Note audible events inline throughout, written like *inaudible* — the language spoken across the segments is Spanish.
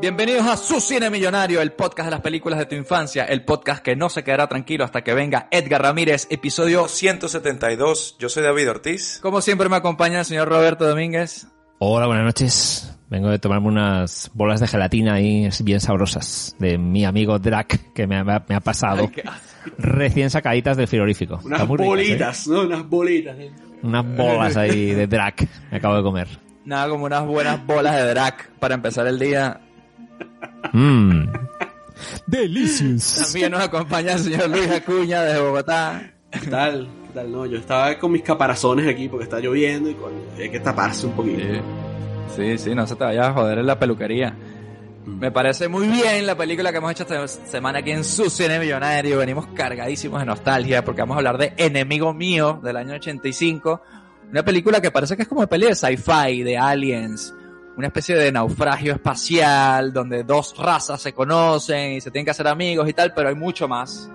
Bienvenidos a Su Cine Millonario, el podcast de las películas de tu infancia, el podcast que no se quedará tranquilo hasta que venga Edgar Ramírez, episodio 172. Yo soy David Ortiz. Como siempre me acompaña el señor Roberto Domínguez. Hola, buenas noches. Vengo de tomarme unas bolas de gelatina ahí bien sabrosas de mi amigo Drac que me ha, me ha pasado recién sacaditas del frigorífico. Unas ricas, bolitas, ¿no? Unas bolitas. ¿eh? Unas bolas ahí de Drac me acabo de comer. Nada como unas buenas bolas de Drac para empezar el día. Mmm. Delicious. También nos acompaña el señor Luis Acuña de Bogotá. ¿Qué tal? ¿Qué tal? No, yo estaba con mis caparazones aquí porque está lloviendo y hay que taparse un poquito. Sí. sí, sí, no se te vaya a joder en la peluquería. Me parece muy bien la película que hemos hecho esta semana aquí en Su Cine Millonario. Venimos cargadísimos de nostalgia porque vamos a hablar de Enemigo Mío del año 85. Una película que parece que es como peli de sci-fi, de aliens. Una especie de naufragio espacial donde dos razas se conocen y se tienen que hacer amigos y tal, pero hay mucho más.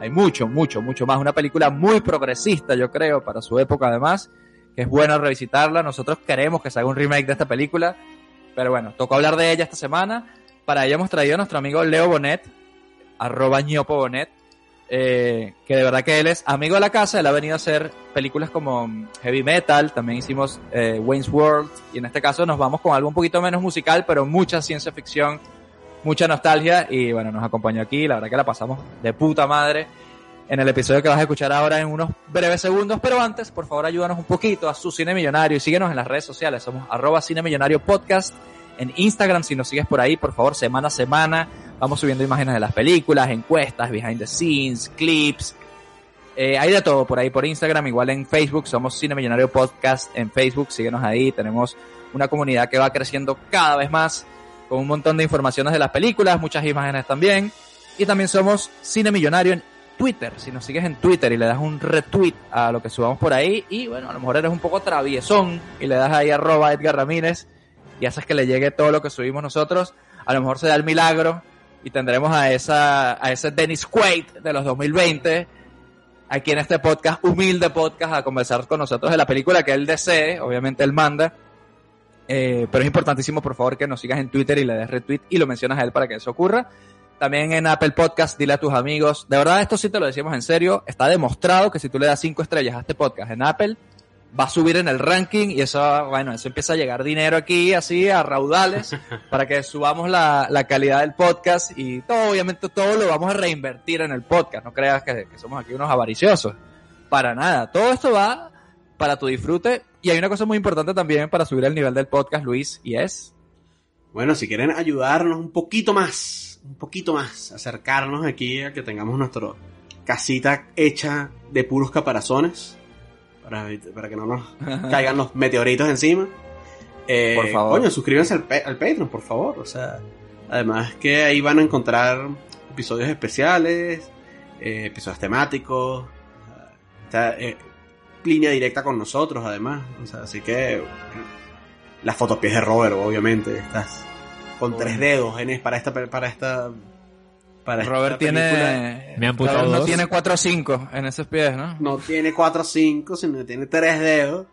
Hay mucho, mucho, mucho más. Una película muy progresista, yo creo, para su época además, que es bueno revisitarla. Nosotros queremos que se haga un remake de esta película, pero bueno, tocó hablar de ella esta semana. Para ello hemos traído a nuestro amigo Leo Bonet, arroba ñopo Bonet, eh, que de verdad que él es amigo de la casa, él ha venido a hacer películas como Heavy Metal, también hicimos eh, Wayne's World, y en este caso nos vamos con algo un poquito menos musical, pero mucha ciencia ficción, mucha nostalgia, y bueno, nos acompañó aquí, la verdad que la pasamos de puta madre. En el episodio que vas a escuchar ahora en unos breves segundos, pero antes, por favor, ayúdanos un poquito a su Cine Millonario y síguenos en las redes sociales, somos arroba Cine Millonario Podcast, en Instagram, si nos sigues por ahí, por favor, semana a semana, vamos subiendo imágenes de las películas, encuestas, behind the scenes, clips, eh, hay de todo por ahí por Instagram, igual en Facebook, somos Cine Millonario Podcast en Facebook, síguenos ahí, tenemos una comunidad que va creciendo cada vez más, con un montón de informaciones de las películas, muchas imágenes también, y también somos Cine Millonario en Twitter, si nos sigues en Twitter y le das un retweet a lo que subamos por ahí, y bueno, a lo mejor eres un poco traviesón y le das ahí arroba Edgar Ramírez y haces que le llegue todo lo que subimos nosotros, a lo mejor se da el milagro y tendremos a esa, a ese Dennis Quaid de los 2020 aquí en este podcast, humilde podcast, a conversar con nosotros de la película que él desee, obviamente él manda, eh, pero es importantísimo por favor que nos sigas en Twitter y le des retweet y lo mencionas a él para que eso ocurra. También en Apple Podcast, dile a tus amigos. De verdad, esto sí te lo decimos en serio. Está demostrado que si tú le das cinco estrellas a este podcast en Apple, va a subir en el ranking y eso, bueno, eso empieza a llegar dinero aquí, así, a raudales, *laughs* para que subamos la, la calidad del podcast y todo, obviamente, todo lo vamos a reinvertir en el podcast. No creas que, que somos aquí unos avariciosos. Para nada. Todo esto va para tu disfrute. Y hay una cosa muy importante también para subir el nivel del podcast, Luis, y es... Bueno, si quieren ayudarnos un poquito más, un poquito más, acercarnos aquí a que tengamos nuestra casita hecha de puros caparazones, para, para que no nos *laughs* caigan los meteoritos encima. Eh, Por favor. Coño, suscríbanse al, al Patreon, por favor. O sea, además que ahí van a encontrar episodios especiales, eh, episodios temáticos, está, eh, línea directa con nosotros, además. O sea, así que las fotopies de Robert, obviamente, estás con tres dedos en, para esta para esta para Robert tiene Me han Robert no dos. tiene 4 o 5 en esos pies, ¿no? no tiene cuatro o cinco, sino que tiene tres dedos.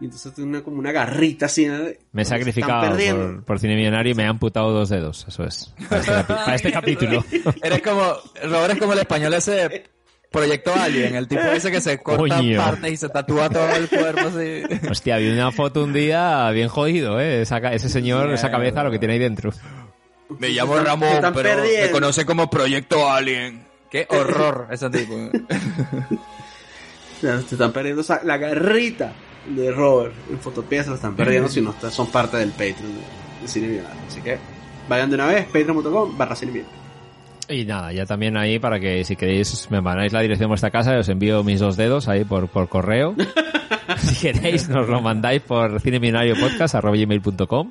Y entonces tiene una, como una garrita así. Me he sacrificado por, por cine millonario y me he amputado dos dedos, eso es. Para este, para este *laughs* capítulo. *laughs* Eres como Robert es como el español ese Proyecto Alien, el tipo ese que se corta partes y se tatúa todo el cuerpo así. Hostia, vi una foto un día bien jodido, ¿eh? Esa ese señor, esa cabeza, lo que tiene ahí dentro. Me llamo Ramón, pero me perdiendo. conoce como Proyecto Alien. Qué horror ese tipo. *laughs* Se están perdiendo esa- la garrita de Robert en Fotopía, se están perdiendo si no son parte del Patreon de, Cine Millonario. Así que vayan de una vez, patreon.com barra Cine Millonario. Y nada, ya también ahí para que si queréis me mandáis la dirección de vuestra casa, os envío mis dos dedos ahí por, por correo. *laughs* *laughs* si queréis nos lo mandáis por cinemillenariopodcast.com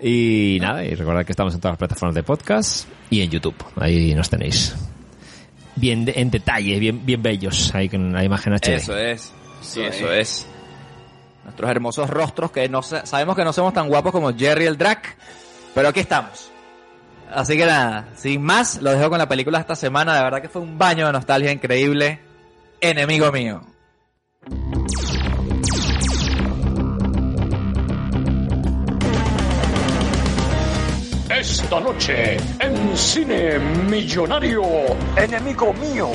y nada, y recordad que estamos en todas las plataformas de podcast y en YouTube. Ahí nos tenéis. Bien de- en detalle, bien, bien bellos, ahí con la imagen HD. Eso es. Sí, eso es. Nuestros hermosos rostros que no sa- sabemos que no somos tan guapos como Jerry el Drac, pero aquí estamos. Así que nada, sin más, lo dejo con la película esta semana. De verdad que fue un baño de nostalgia increíble. Enemigo mío. Esta noche en Cine Millonario, enemigo mío.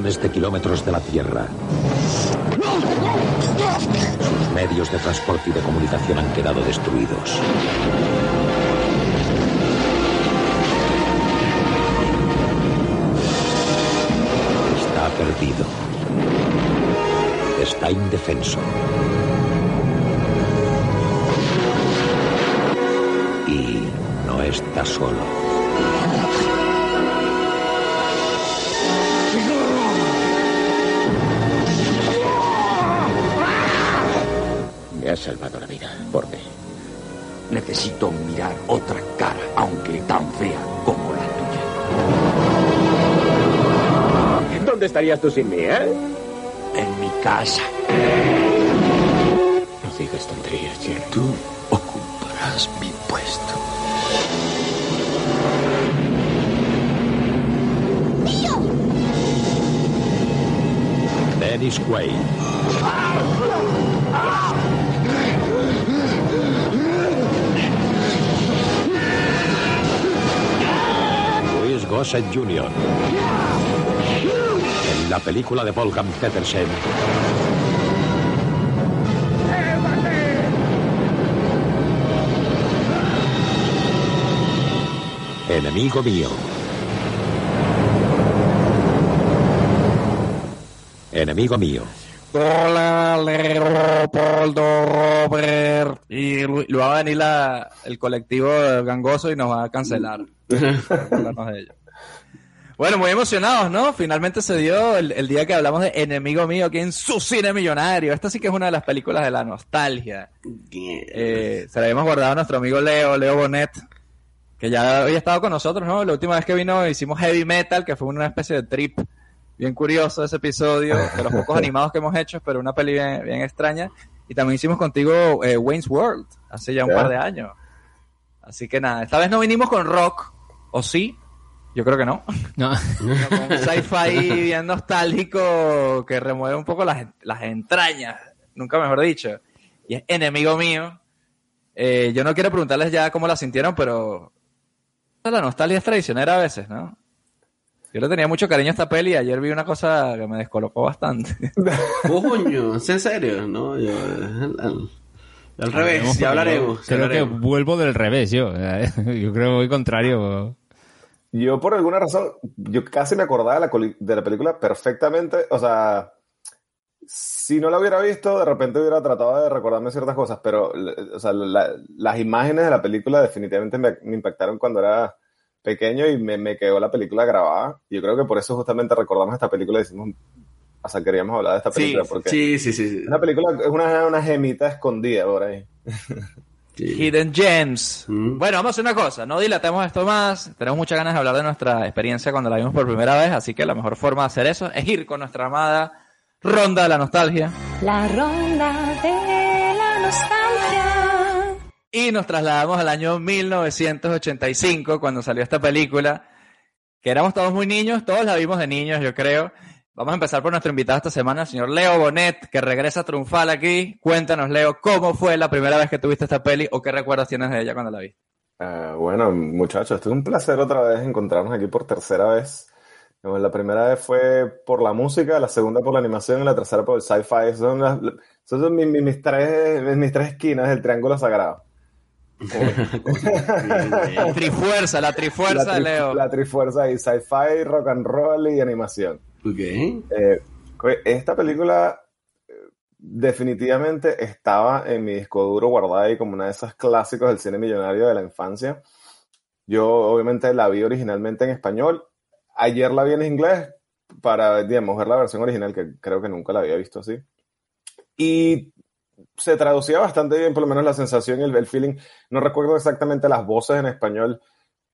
De kilómetros de la Tierra. Sus medios de transporte y de comunicación han quedado destruidos. Está perdido. Está indefenso. Y no está solo. Salvado la vida. ¿Por qué? Necesito mirar otra cara, aunque tan fea como la tuya. ¿Dónde estarías tú sin mí, eh? En mi casa. No digas tonterías, Jerry. Tú ocuparás mi puesto. Dennis Quaid. Louis Gossett Jr. En la película de Volkan Petersen. Enemigo mío. Enemigo mío. Hola, Leopoldo Robert. Y luego va a venir la, el colectivo gangoso y nos va a cancelar. *laughs* De ello. Bueno, muy emocionados, ¿no? Finalmente se dio el, el día que hablamos de Enemigo Mío aquí en su cine millonario. Esta sí que es una de las películas de la nostalgia. Eh, se la habíamos guardado a nuestro amigo Leo, Leo Bonet, que ya había estado con nosotros, ¿no? La última vez que vino hicimos Heavy Metal, que fue una especie de trip bien curioso ese episodio, de los pocos *laughs* animados que hemos hecho, pero una peli bien, bien extraña. Y también hicimos contigo eh, Wayne's World, hace ya un par de años. Así que nada, esta vez no vinimos con rock, ¿o sí? Yo creo que no. No. Un sci-fi *laughs* bien nostálgico que remueve un poco las, las entrañas, nunca mejor dicho. Y es enemigo mío. Eh, yo no quiero preguntarles ya cómo la sintieron, pero la nostalgia es traicionera a veces, ¿no? Yo le tenía mucho cariño a esta peli y ayer vi una cosa que me descolocó bastante. *laughs* Coño, ¿es en serio? No, yo. Al, revés, ya hablaremos. Creo que hablaremos. vuelvo del revés yo. Yo creo que voy contrario. Yo por alguna razón, yo casi me acordaba de la, de la película perfectamente, o sea, si no la hubiera visto, de repente hubiera tratado de recordarme ciertas cosas, pero o sea, la- las imágenes de la película definitivamente me, me impactaron cuando era pequeño y me, me quedó la película grabada. Yo creo que por eso justamente recordamos esta película y decimos, o sea, queríamos hablar de esta Sí, película, porque sí, sí, sí. sí. es una película, es una, una gemita escondida por ahí. *laughs* Hidden Gems. Mm. Bueno, vamos a hacer una cosa, no dilatemos esto más. Tenemos muchas ganas de hablar de nuestra experiencia cuando la vimos por primera vez, así que la mejor forma de hacer eso es ir con nuestra amada ronda de la nostalgia. La ronda de la nostalgia. Y nos trasladamos al año 1985, cuando salió esta película, que éramos todos muy niños, todos la vimos de niños, yo creo. Vamos a empezar por nuestro invitado esta semana, el señor Leo Bonet, que regresa triunfal aquí. Cuéntanos, Leo, ¿cómo fue la primera vez que tuviste esta peli o qué recuerdos tienes de ella cuando la viste? Ah, bueno, muchachos, esto es un placer otra vez encontrarnos aquí por tercera vez. La primera vez fue por la música, la segunda por la animación y la tercera por el sci-fi. Esas son, las- esas son mis, mis- mis tres, mis tres esquinas del triángulo sagrado. La *laughs* trifuerza, la trifuerza la, tri- Leo. la trifuerza ahí, sci-fi, rock and roll y animación. Ok. Eh, esta película eh, definitivamente estaba en mi disco duro guardada ahí como una de esas clásicos del cine millonario de la infancia. Yo obviamente la vi originalmente en español. Ayer la vi en inglés para, digamos, ver la versión original, que creo que nunca la había visto así. Y se traducía bastante bien, por lo menos la sensación y el, el feeling. No recuerdo exactamente las voces en español,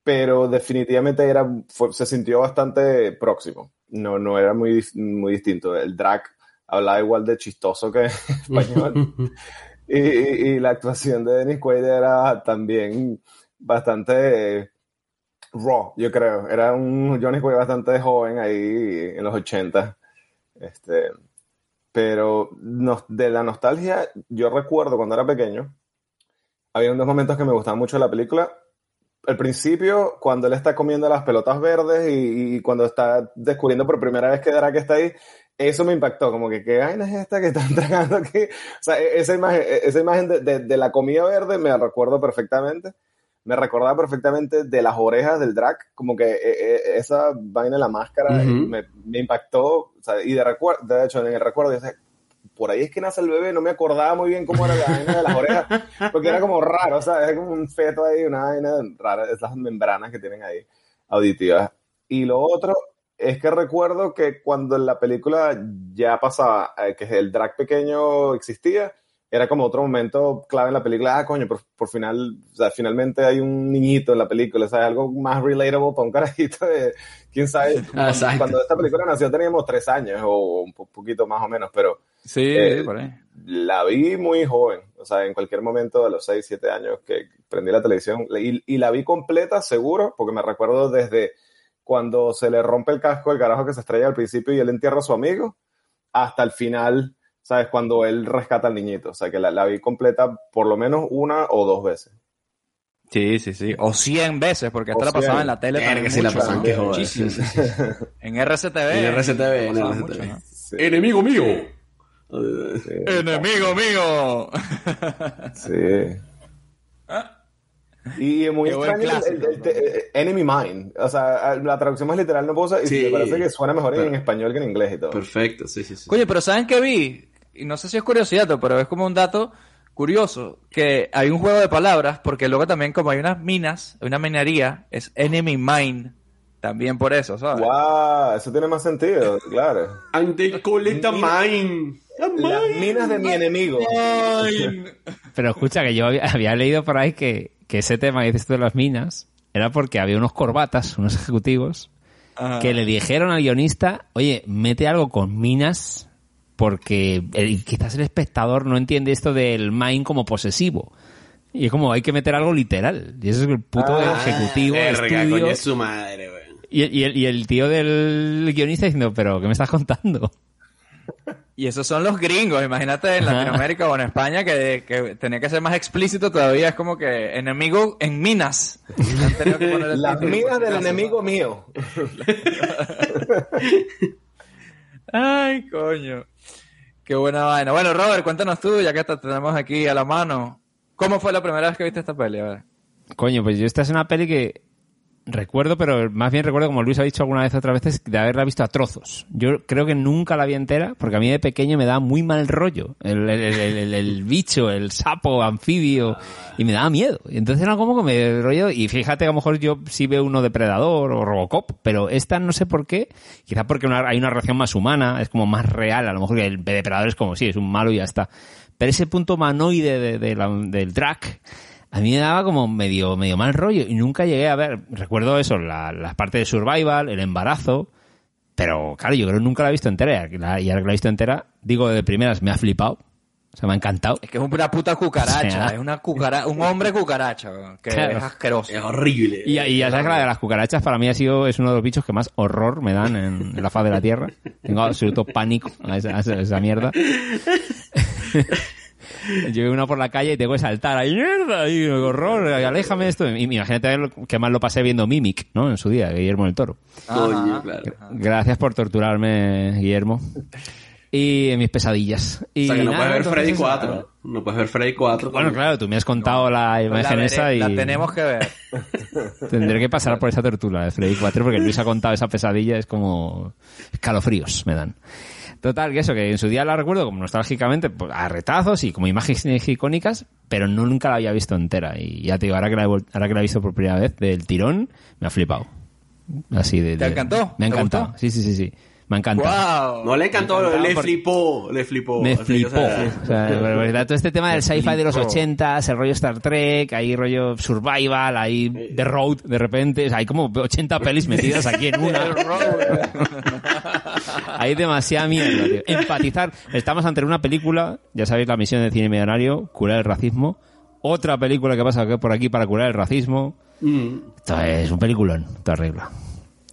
pero definitivamente era, fue- se sintió bastante próximo. No, no era muy, muy distinto. El drag hablaba igual de chistoso que en *laughs* español. *laughs* y, y- y la actuación de Dennis Quaid era también bastante eh, raw, yo creo. Era un Johnny Quaid bastante joven ahí en los 80. Este, pero de la nostalgia, yo recuerdo cuando era pequeño, había unos momentos que me gustaban mucho de la película. Al principio, cuando él está comiendo las pelotas verdes y, y cuando está descubriendo por primera vez que Drac está ahí, eso me impactó, como que qué vaina es esta que están *laughs* tragando aquí. O sea, e- esa imagen, e- esa imagen de, de- de la comida verde me recuerdo perfectamente. Me recordaba perfectamente de las orejas del Drac, como que e- esa vaina en la máscara me, me impactó. o sea, y de, de hecho, en el recuerdo, yo decía, por ahí es que nace el bebé, no me acordaba muy bien cómo era la vaina de las orejas, porque era como raro, o sea, es como un feto ahí, una vaina rara, esas membranas que tienen ahí auditivas. Y lo otro es que recuerdo que cuando en la película ya pasaba, eh, que el drag pequeño existía, era como otro momento clave en la película, ah, coño, por, por final, o sea, finalmente hay un niñito en la película, o sea, algo más relatable para un carajito de, quién sabe, *laughs* Ah, exacto. cuando esta película nació teníamos tres años o un po- poquito más o menos, pero Sí, Eh, por ahí. la vi muy joven, o sea, en cualquier momento de los 6, 7 años que prendí la televisión y, y la vi completa, seguro, porque me recuerdo desde cuando se le rompe el casco el carajo que se estrella al principio y él entierra a su amigo, hasta el final, ¿sabes? Cuando él rescata al niñito, o sea, que la, la vi completa por lo menos una o dos veces. Sí, sí, sí. O 100 veces, porque esta O la pasaba 100. en la tele también la pasaban, que joder. Muchísimo. Sí, sí, sí. En RCTV. En RCTV, en RCTV. mucho, ¿no? Sí, Enemigo mío. sí, ¡Enemigo mío! Sí. Y es muy Qué extraño el, el- el- el- Enemy Mine. O sea, la traducción más literal no puedo usar. Y Sí. me parece que suena mejor en español que en inglés y todo. Perfecto, sí, sí, sí. Coño, pero ¿saben qué vi? Y no sé si es curiosidad, pero es como un dato curioso, que hay un juego de palabras, porque luego también como hay unas minas, hay una minería, es enemy mine, también por eso, ¿sabes? ¡Wow! Eso tiene más sentido, claro. And they a mine. Las mine. minas de mi enemigo. Pero escucha, que yo había, había leído por ahí que, que ese tema que dices tú de las minas era porque había unos corbatas, unos ejecutivos, Ajá. que le dijeron al guionista, oye, mete algo con minas porque el- quizás el espectador no entiende esto del mine como posesivo. Y es como, hay que meter algo literal. Y eso es el puto Ah, ejecutivo de su madre, güey. Y, el- y el, y el tío del guionista diciendo, pero ¿qué me estás contando? Y esos son los gringos, imagínate en. Latinoamérica o en España que, que tenía que ser más explícito todavía, es como que enemigo en minas. *laughs* Las minas del enemigo mío. *laughs* Ay, coño. Qué buena vaina. Bueno, Robert, cuéntanos tú, ya que te tenemos aquí a la mano. ¿Cómo fue la primera vez que viste esta peli? A ver. Coño, pues yo esta es una peli que recuerdo, pero más bien recuerdo, como Luis ha dicho alguna vez otras veces, de haberla visto a trozos. Yo creo que nunca la vi entera, porque a mí de pequeño me daba muy mal rollo. El, el- el- el- bicho, el sapo, anfibio, y me daba miedo. Y entonces era como que me rollo, y fíjate, a lo mejor yo sí veo uno Depredador o Robocop, pero esta no sé por qué, quizá porque una- hay una relación más humana, es como más real, a lo mejor que el Depredador es como, sí, es un malo y ya está. Pero ese punto humanoide de, de la- del drag, a mí me daba como medio, medio mal rollo y nunca llegué a ver, recuerdo eso, la, la parte de survival, el embarazo, pero claro, yo creo que nunca la he visto entera y la- y ahora que la he visto entera, digo de primeras, me ha flipado, o sea, me ha encantado. Es que es una puta cucaracha, *laughs* O sea. es una cucara un hombre cucaracha, que Claro. es asqueroso. Es horrible. Y, y ya sabes que la de las cucarachas para mí ha sido, es uno de los bichos que más horror me dan en, en la faz de la tierra. Tengo absoluto pánico a esa, a esa- a esa mierda. *laughs* *laughs* Yo una por la calle y tengo que saltar. ¡Ay, mierda! ¡Ay, horror! ¡Aléjame esto! Y imagínate lo- que mal lo pasé viendo Mimic, ¿no? En su día, Guillermo del Toro. Coño, claro. Gracias por torturarme, Guillermo. Y en mis pesadillas. Y o sea que no nada, puedes ver Freddy entonces, 4. No puedes ver Freddy 4. Bueno, claro, tú me has contado la imagen la, esa y la tenemos que ver. *laughs* tendré que pasar por esa tortura de Freddy 4 porque Luis ha contado esa pesadilla, es como escalofríos me dan. Total, que eso, que en su día la recuerdo como nostálgicamente, pues, a retazos y como imágenes icónicas, pero no- nunca la había visto entera. Y ya te digo, ahora que la he, ahora que la he visto por primera vez del tirón, me ha flipado. Así de, ¿Te encantó? Me ha ¿Te encantado. Sí, sí, sí, sí. Me ha encantado. ¡Wow! No le encantó, le porque- flipó, le flipó. Me Así, flipó. o sea, O sea, de verdad, todo este tema del sci-fi de los flipó. 80, el rollo Star Trek, hay rollo survival, hay The Road de repente, o sea, hay como 80 pelis metidas aquí en una. *laughs* *laughs* hay demasiada mierda, tío. Empatizar. Estamos ante una película, ya sabéis la misión de cine millonario, curar el racismo. Otra película que pasa por aquí para curar el racismo. mm. Esto es un peliculón, terrible.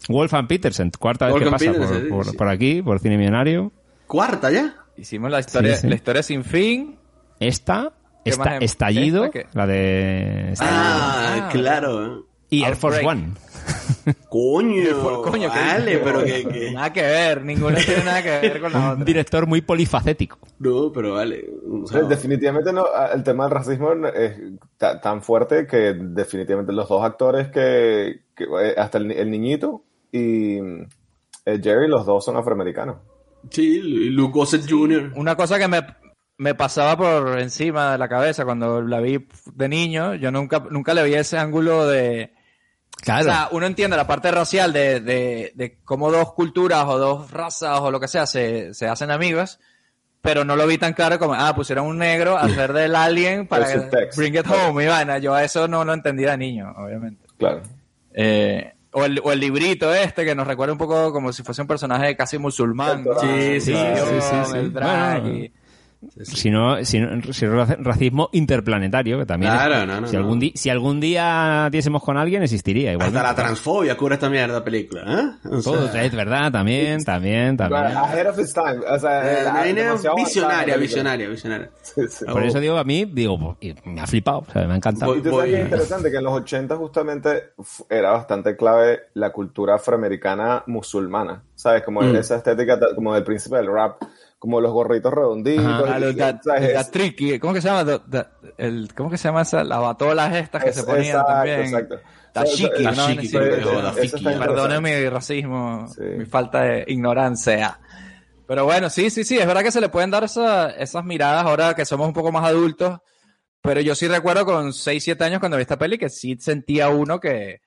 Wolfgang Petersen, cuarta vez que pasa por, por- sí. por aquí, por cine millonario. ¿Cuarta ya? Hicimos la historia, Sí, sí. la historia sin fin. Esta, ¿Qué esta? Estallido, la de... Ah, Ah, claro. y Air Force. One. *laughs* Coño, Coño, ¿qué vale, pero que, que- Nada que ver, ninguno tiene nada que ver con la Un otra. director muy polifacético. No, pero vale. o sea, Definitivamente no, el tema del racismo es ta- tan fuerte que definitivamente los dos actores que, que, eh, hasta el niñito y eh, Jerry, los dos son afroamericanos. sí, Luke Gossett Jr. Una cosa que me, me pasaba por encima de la cabeza cuando la vi de niño, yo nunca, nunca le vi ese ángulo de... Claro. O sea, uno entiende la parte racial de, de, de cómo dos culturas o dos razas o lo que sea se, se hacen amigas, pero no lo vi tan claro como, ah, pusieron un negro a hacer del alien *laughs* para bring it home y vaina. Yo eso no lo entendí de niño, obviamente. Claro. Eh, o, el, o el librito este que nos recuerda un poco como si fuese un personaje casi musulmán. Sí, sí, sí, sí, sí. el drag Bueno, y- Si no, si no- si raci- racismo interplanetario, que también. es- Claro, no, no, si, no. Algún di- si algún día diésemos con alguien, existiría igual. Hasta la transfobia cubre esta mierda película, ¿eh? O sea, Todo, es verdad, también, también, también. Ahead of its time. O sea, eh, visionaria, visionaria, visionaria. *laughs* Sí, sí. Por eso digo, a mí, digo, me ha flipado, o sea, me ha encantado. Voy- Y tú sabes que es interesante que en los 80 justamente era bastante clave la cultura afroamericana musulmana, ¿sabes? Como Mm. esa estética como del príncipe del rap, como los gorritos redonditos. Ah, y- da- ¿sabes? da tricky. ¿Cómo que se llama? Da- da- el, ¿Cómo que se llama esa? Las batolas estas que Es- se ponían exacto, también. exacto. Está Perdone mi racismo, Sí. mi falta de ignorancia. Pero bueno, sí, sí, sí, es verdad que se le pueden dar esa- esas miradas ahora que somos un poco más adultos. Pero yo sí recuerdo con 6, 7 años cuando vi esta peli que sí sentía uno que,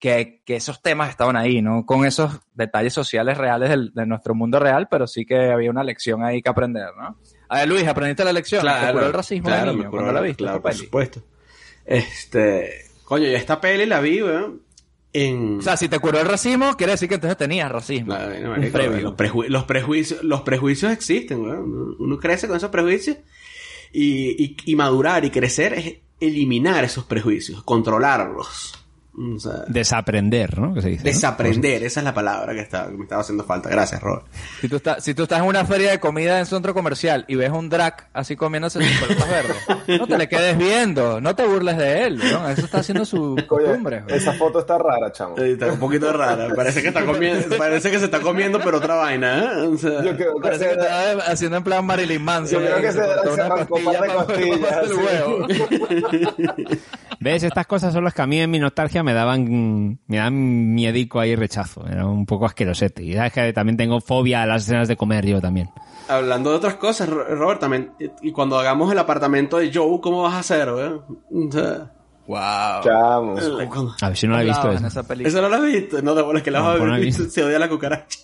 que, que esos temas estaban ahí, ¿no? Con esos detalles sociales reales del- de nuestro mundo real, pero sí que había una lección ahí que aprender, ¿no? A ver, Luis, ¿aprendiste la lección? ¿Te curó el racismo claro, niño curó la viste? Claro, por supuesto. Este, coño, y esta peli la vi, weón, en... O sea, si te curó el racismo, quiere decir que entonces tenías racismo. Marico. Los, prejui- los prejuicios, los prejuicios existen, weón. Uno, uno crece con esos prejuicios y, y, y madurar y crecer es eliminar esos prejuicios, controlarlos. O sea, Desaprender, ¿no? Que se dice, ¿no? desaprender, esa es la palabra que, estaba, que me estaba haciendo falta. Gracias, Robert. Si tú, estás, si tú estás en una feria de comida en centro comercial y ves un drag así comiéndose sus pelotas verdes, no te le quedes viendo, no te burles de él, ¿no? Eso está haciendo su costumbre. esa foto está rara, chamo. Sí, Está un poquito rara. Parece que está comiendo, parece que se está comiendo, pero otra vaina, ¿eh? O sea, Yo creo que Parece que se- está haciendo en plan Marilyn Manson. Yo creo ¿eh? que se- cortó se una costilla de costillas, *laughs* ¿Ves? Estas cosas son las que a mí en mi nostalgia me daban, me dan miedico ahí rechazo. Era un poco asquerosete. Y sabes que también tengo fobia a las escenas de comer yo también. Hablando de otras cosas, Ro- Robert, también, y cuando hagamos el apartamento de Joe, ¿cómo vas a hacer, sea, Wow. Chamo. el- cuando- A ver si no la he visto. Esa. en esa película. ¿Eso no lo has visto? No, de bolas que la No, vas a ver. he. *laughs* Se odia la cucaracha.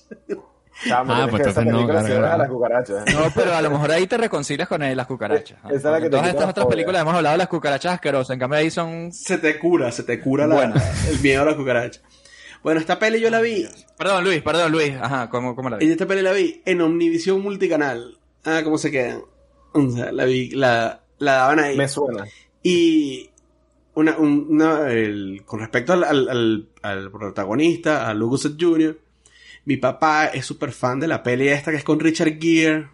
Chamo, Ah, pues esa entonces no, claro, a claro. las cucarachas. No, pero a lo mejor ahí te reconcilias con las cucarachas. ¿no? Esa es la que todas estas otras películas hemos hablado de las cucarachas asquerosas. En cambio ahí son... Se te cura, se te cura la, Bueno. el miedo a la cucaracha. Bueno, esta peli yo la vi, Perdón, Luis, perdón, Luis. Ajá, ¿cómo, cómo la y vi? esta peli la vi en Omnivisión Multicanal. Ah, ¿cómo se quedan? O sea, la vi, la, la daban ahí. Me suena. Y una, un- una- el- con respecto al, al, al- al protagonista, a Gossett Jr., mi papá es súper fan de la peli esta que es con Richard Gere.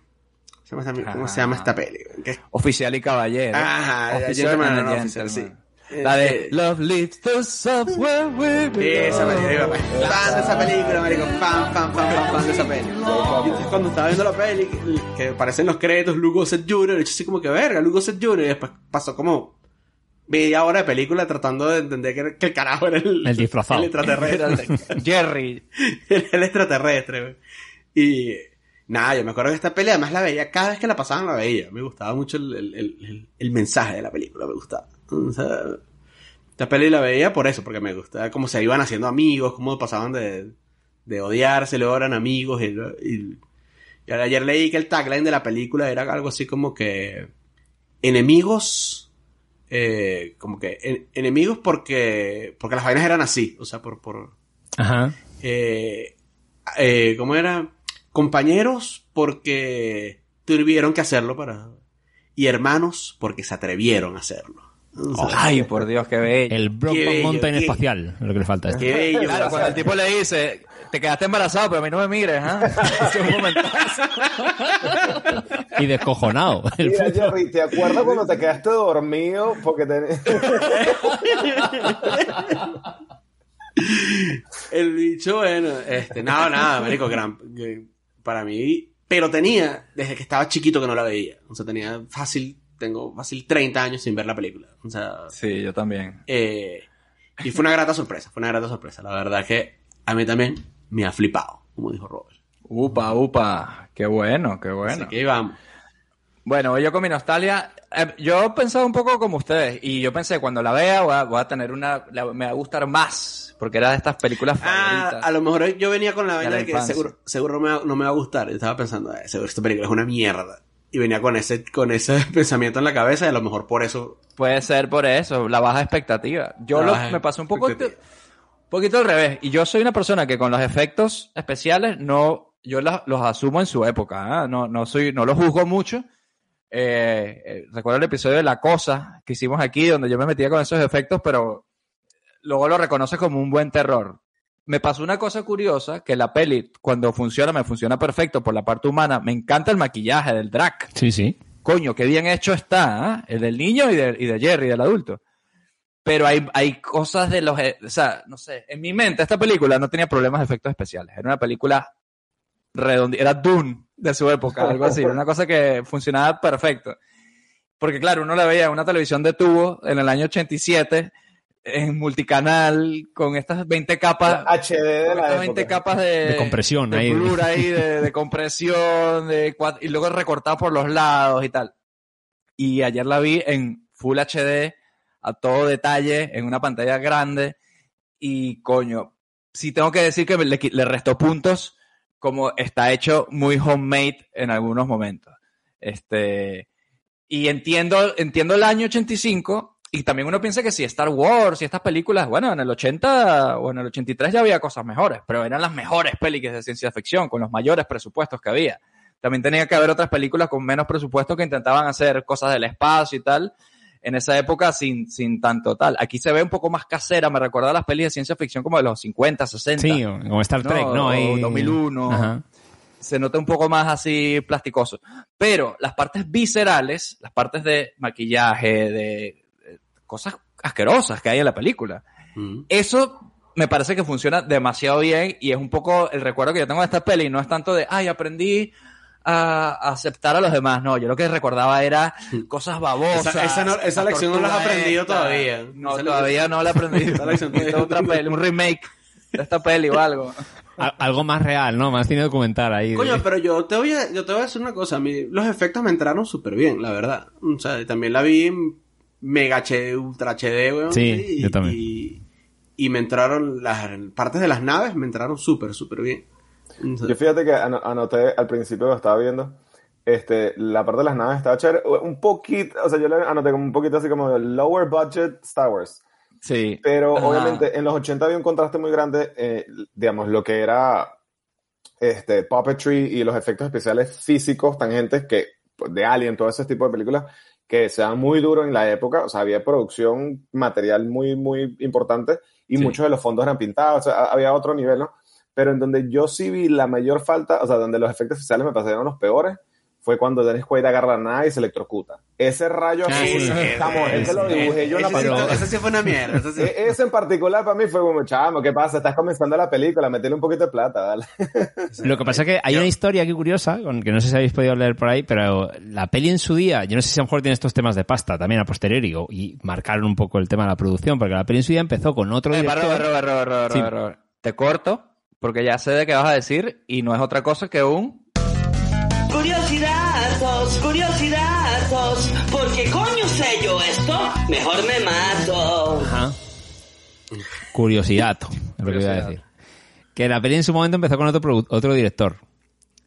¿Cómo se llama, cómo se llama esta peli? ¿Qué? Oficial y caballero. Ajá, Oficial a Officer, Gentleman. sí. La de Eh, Love somewhere we belong. Esa película, fan de esa película, marico, fan, fan, fan, fan, fan de esa película. Y entonces cuando estaba viendo la peli, que aparecen los créditos, Luke Gossett Jr., yo así como que, verga, Luke Gossett Jr., y después pasó como media hora de película tratando de entender que, que el carajo era el, El disfrazado. el extraterrestre. Jerry. *laughs* el, el extraterrestre, güey. Y nada, yo me acuerdo que esta peli además la veía, cada vez que la pasaban la veía. Me gustaba mucho el, el- el- el- el mensaje de la película, me gustaba. O sea, esta peli la veía por eso, porque me gustaba cómo se iban haciendo amigos, cómo pasaban de, de odiarse, luego eran amigos. Y, y- y ayer leí que el tagline de la película era algo así como que enemigos, eh, como que en- enemigos porque, porque las vainas eran así, o sea, por, por, Ajá. eh, eh, ¿cómo era? Compañeros porque tuvieron que hacerlo para... Y hermanos porque se atrevieron a hacerlo. O sea, Ay, por Dios, qué bello. El bello, Mountain qué- espacial, lo que le falta. a esto. Qué bello. Claro, cuando el tipo le dice, te quedaste embarazado, pero a mí no me mires, ¿ah? *laughs* Momentazo. Y descojonado. Mira, Jerry, ¿te acuerdas cuando te quedaste dormido? Porque te... *laughs* El bicho, bueno, este, nada, nada, marico, gran, para mí, pero tenía, desde que estaba chiquito que no la veía, o sea, tenía fácil, tengo fácil 30 años sin ver la película, o sea, Sí, yo también. eh, y fue una grata sorpresa, fue una grata sorpresa, la verdad que a mí también me ha flipado, como dijo Robert. Upa, upa. Qué bueno, qué bueno. Así que vamos. Bueno, yo con mi nostalgia, eh, yo pensaba un poco como ustedes, y yo pensé, cuando la vea voy a, voy a tener una, la- me va a gustar más, porque era de estas películas Ah, favoritas. a lo mejor yo venía con la vaina la de que seguro, seguro me va- no me va a gustar. Yo estaba pensando, eh, seguro esta película es una mierda. Y venía con ese, con ese *laughs* pensamiento en la cabeza y a lo mejor por eso. Puede ser por eso, la baja expectativa. Yo La lo- baja me pasó un poco. Poquito al revés, y yo soy una persona que con los efectos especiales no, yo la- los asumo en su época, ¿ah? no, no soy, no los juzgo mucho. Eh, eh, recuerdo el episodio de La Cosa que hicimos aquí, donde yo me metía con esos efectos, pero luego lo reconoces como un buen terror. Me pasó una cosa curiosa, que la peli, cuando funciona, me funciona perfecto por la parte humana. Me encanta el maquillaje del Drac. Sí, sí. Coño, qué bien hecho está, ¿ah? el del niño y de, y de Jerry, del adulto. Pero hay, hay cosas de los... eh, O sea, no sé, en mi mente esta película no tenía problemas de efectos especiales. Era una película redonda, era Dune de su época, algo así. Era una cosa que funcionaba perfecto. Porque claro, uno la veía en una televisión de tubo en el año 87, en multicanal, con estas 20 capas... HD de la estas 20 época. capas de, De compresión de ahí. blur ahí, de, de compresión, de y luego recortado por los lados y tal. Y ayer la vi en Full HD, a todo detalle, en una pantalla grande, y coño, sí tengo que decir que le, restó puntos, como está hecho muy homemade en algunos momentos. Este, y entiendo, entiendo el año 85, y también uno piensa que si Star Wars y estas películas, bueno, en el 80 o en el 83 ya había cosas mejores, pero eran las mejores películas de ciencia ficción, con los mayores presupuestos que había. También tenía que haber otras películas con menos presupuesto que intentaban hacer cosas del espacio y tal, en esa época sin, sin tanto tal. Aquí se ve un poco más casera, me recuerda a las pelis de ciencia ficción como de los 50, 60. Sí, como Star Trek, ¿no? O Ahí- 2001 Ajá. se nota un poco más así plasticoso. Pero las partes viscerales, las partes de maquillaje, de, de cosas asquerosas que hay en la película, Mm. eso me parece que funciona demasiado bien y es un poco el recuerdo que yo tengo de esta peli. No es tanto de, ay, aprendí a aceptar a los demás. No, yo lo que recordaba era cosas babosas. Esa- esa no- esa lección no la has aprendido esta. todavía. No, Esa todavía no la he aprendido. Otra peli, un remake de esta peli o algo. Al- Algo más real, ¿no? Más cine documental ahí. Coño, pero yo te voy a, yo te voy a decir una cosa. A mí los efectos me entraron súper bien, la verdad. O sea, también la vi en Mega HD, Ultra HD, weón. Sí, y, yo también. Y, y me entraron las partes de las naves, me entraron súper, súper bien. Sea, Yo fíjate que ano- anoté al principio que estaba viendo, este, la parte de las naves estaba chévere, un poquito, o sea, yo le anoté como un poquito así como lower budget Star Wars. Sí. Pero Ajá. obviamente en los 80 había un contraste muy grande, eh, digamos, lo que era este, puppetry y los efectos especiales físicos tangentes que, pues, de Alien, todo ese tipo de películas, que se dan muy duro en la época, o sea, había producción material muy, muy importante y Sí. muchos de los fondos eran pintados, o sea, había otro nivel, ¿no? Pero en donde yo sí vi la mayor falta, o sea, donde los efectos especiales me parecieron los peores, fue cuando Dennis Quaid agarra la nave y se electrocuta. Ese rayo Ah, azul, sí. chamo, ese lo dibujé yo en la pantalla. ese sí fue una mierda. ese sí. E- Ese en particular para mí fue como, chamo, ¿qué pasa? Estás comenzando la película, metele un poquito de plata, dale. *laughs* Lo que pasa es que hay una historia aquí curiosa, que no sé si habéis podido leer por ahí, pero la peli en su día, yo no sé si a lo mejor tiene estos temas de pasta también a posteriori, y marcaron un poco el tema de la producción, porque la peli en su día empezó con otro Eh, director. Robert, Robert, Robert, Sí. Te corto, porque ya sé de qué vas a decir, y no es otra cosa que un... Curiosidazos, curiosidazos, porque coño sé yo esto, mejor me mato. Ajá. Curiosidad, es lo que iba a decir. Que la peli en su momento empezó con otro, otro director.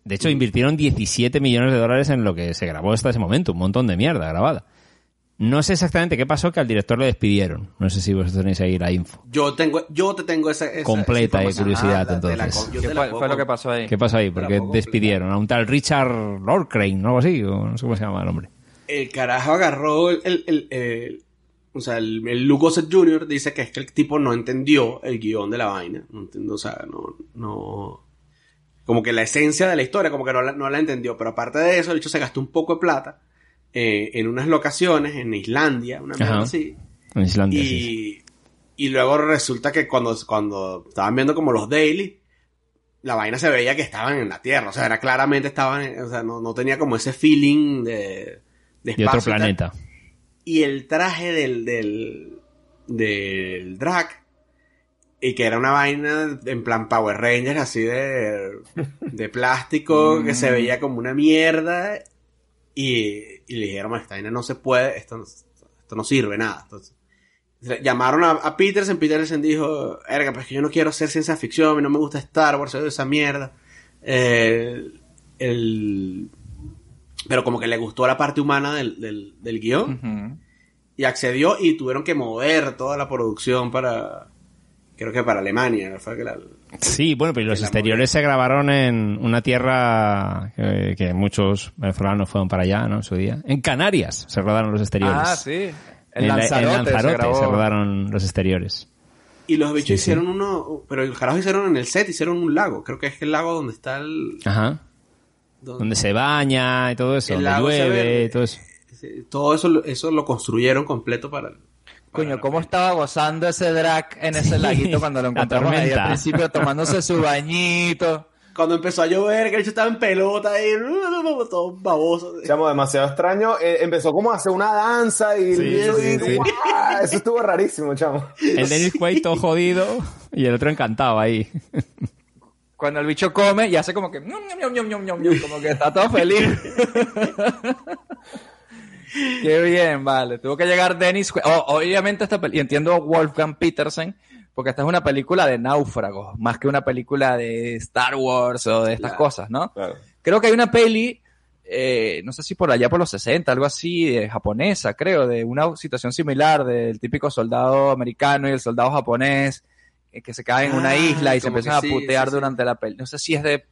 De hecho, invirtieron 17 millones de dólares en lo que se grabó hasta ese momento, un montón de mierda grabada. No sé exactamente qué pasó, que al director le despidieron. No sé si vosotros tenéis ahí la info. Yo tengo, yo te tengo esa, esa- Completa esa de curiosidad, Ah, la- entonces. ¿Qué fue, lo que pasó ahí? ¿Qué pasó ahí? Porque despidieron a un tal Richard Lordcrane, ¿no? Algo así, o no sé cómo se llama el hombre. El carajo agarró el, el, el- el- o sea, el, el Luke Gossett Jr. dice que es que el tipo no entendió el guion de la vaina. No entiendo, o sea, no, no, como que la esencia de la historia, como que no la, no la entendió. Pero aparte de eso, el hecho se gastó un poco de plata eh, en unas locaciones en Islandia, una Ajá. así. En Islandia, sí, sí. Y, y luego resulta que cuando, cuando estaban viendo como los daily, la vaina se veía que estaban en la Tierra. O sea, era claramente estaban, o sea, no, no tenía como ese feeling de, de Y otro espacio tal. planeta. Y el traje del, del, del drag, y que era una vaina en plan Power Rangers, así de, de plástico, que se veía como una mierda. Y, y le dijeron, esta vaina no se puede, esto, no- esto no sirve nada. Entonces, llamaron a, a Peterson, Peterson dijo, erga, pues que yo no quiero hacer ciencia ficción, a mí no me gusta Star Wars, soy de esa mierda. Eh, el, pero como que le gustó la parte humana del, del, del guion y accedió y tuvieron que mover toda la producción para, creo que para Alemania. Fue que la- Sí, bueno, pero los exteriores se grabaron en una tierra que, que muchos venezolanos fueron para allá, ¿no? En su día. En Canarias se rodaron los exteriores. Ah, sí. En En, la- en Lanzarote, se Lanzarote rodaron los exteriores. y los bichos Sí, sí. hicieron uno, pero el carajo hicieron en el set, hicieron un lago. Creo que es el lago donde está el... Ajá. donde- Donde se baña y todo eso, El donde llueve ve- y todo eso. todo eso, lo- eso lo construyeron completo para... Coño, ¿cómo estaba gozando ese drag en ese laguito cuando lo encontramos ahí al principio tomándose su *laughs* bañito? Cuando empezó a llover, que el bicho estaba en pelota ahí, *laughs* todo baboso. Chamo, demasiado extraño. Eh, empezó como a hacer una danza y, Sí, y- sí, y- sí. ¡guau! eso estuvo rarísimo, chamo. El Dennis Quaid todo jodido y el otro encantado ahí. Cuando el bicho come y hace como que... como que está todo feliz. *laughs* Qué bien, vale. Tuvo que llegar Dennis... Oh, obviamente esta película... Y entiendo a Wolfgang Petersen, porque esta es una película de náufragos, más que una película de Star Wars o de estas Claro, cosas, ¿no? Claro. Creo que hay una peli, eh, no sé si por allá por los 60, algo así, de japonesa, creo, de una situación similar del típico soldado americano y el soldado japonés eh, que se caen en una Ah, isla y se empiezan a putear sí, sí. durante la peli. No sé si es de,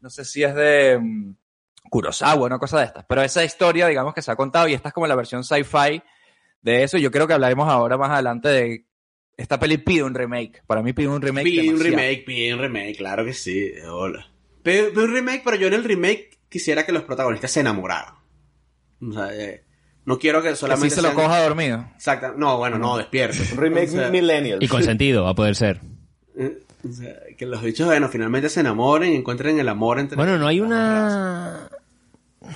no sé si es de mm, Kurosawa, una cosa de estas, pero esa historia, digamos que se ha contado y esta es como la versión sci-fi de eso. Yo creo que hablaremos ahora más adelante de esta peli pide un remake. Para mí pide un remake. Pide un remake, pide un remake, claro que sí. Hola. Pide, pide un remake, pero yo en el remake quisiera que los protagonistas se enamoraran. O sea, eh, no quiero que solamente. sí se lo sean- coja dormido. Exacto. No, bueno, no, despierto. Un remake O sea, millennial. Y con *laughs* sentido, va a poder ser. eh, o sea, que los bichos, bueno, finalmente se enamoren y encuentren el amor entre. Bueno, no hay una...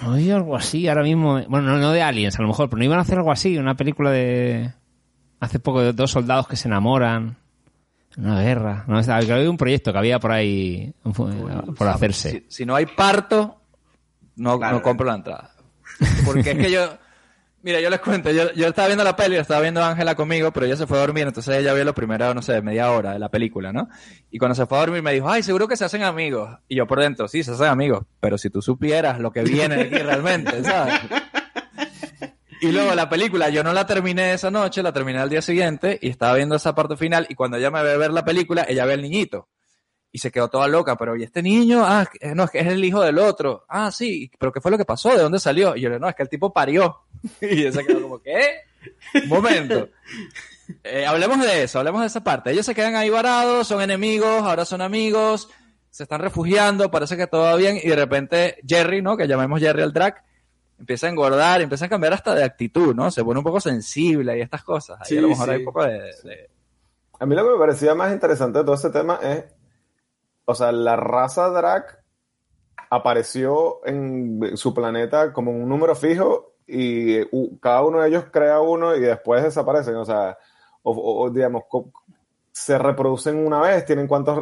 No hay algo así ahora mismo. Bueno, no, no de Aliens, a lo mejor, pero no iban a hacer algo así, una película de... Hace poco de dos soldados que se enamoran. Una guerra. No, Estaba- creo que había un proyecto que había por ahí por hacerse. Si, si no hay parto, no, Claro. no compro la entrada. Porque es que yo, mira, yo les cuento, yo, yo estaba viendo la peli, estaba viendo Ángela conmigo, pero ella se fue a dormir, entonces ella vio lo primero, no sé, media hora de la película, ¿no? Y cuando se fue a dormir me dijo, ay, seguro que se hacen amigos. Y yo por dentro, sí, se hacen amigos, pero si tú supieras lo que viene aquí realmente, *laughs* ¿sabes? Y luego la película, yo no la terminé esa noche, la terminé al día siguiente y estaba viendo esa parte final y cuando ella me ve ver la película, ella ve al niñito y se quedó toda loca, pero ¿y este niño? Ah, que- no, es que es el hijo del otro. Ah, sí, pero ¿qué fue lo que pasó? ¿De dónde salió? Y yo le no, es que el tipo parió. *laughs* Y ella se quedó como, ¿qué? Un momento. Eh, hablemos de eso, hablemos de esa parte. Ellos se quedan ahí varados, son enemigos, ahora son amigos. se están refugiando, parece que todo va bien, y de repente Jerry, ¿no? Que llamemos Jerry al drag, empieza a engordar, empieza a cambiar hasta de actitud, ¿no? Se pone un poco sensible y estas cosas. Ahí Sí, a lo mejor sí. hay un poco de, de- A mí lo que me parecía más interesante de todo este tema es, o sea, la raza drag apareció en su planeta como un número fijo y cada uno de ellos crea uno y después desaparecen, o sea, o, o- o, digamos, se reproducen una vez, tienen cuántos,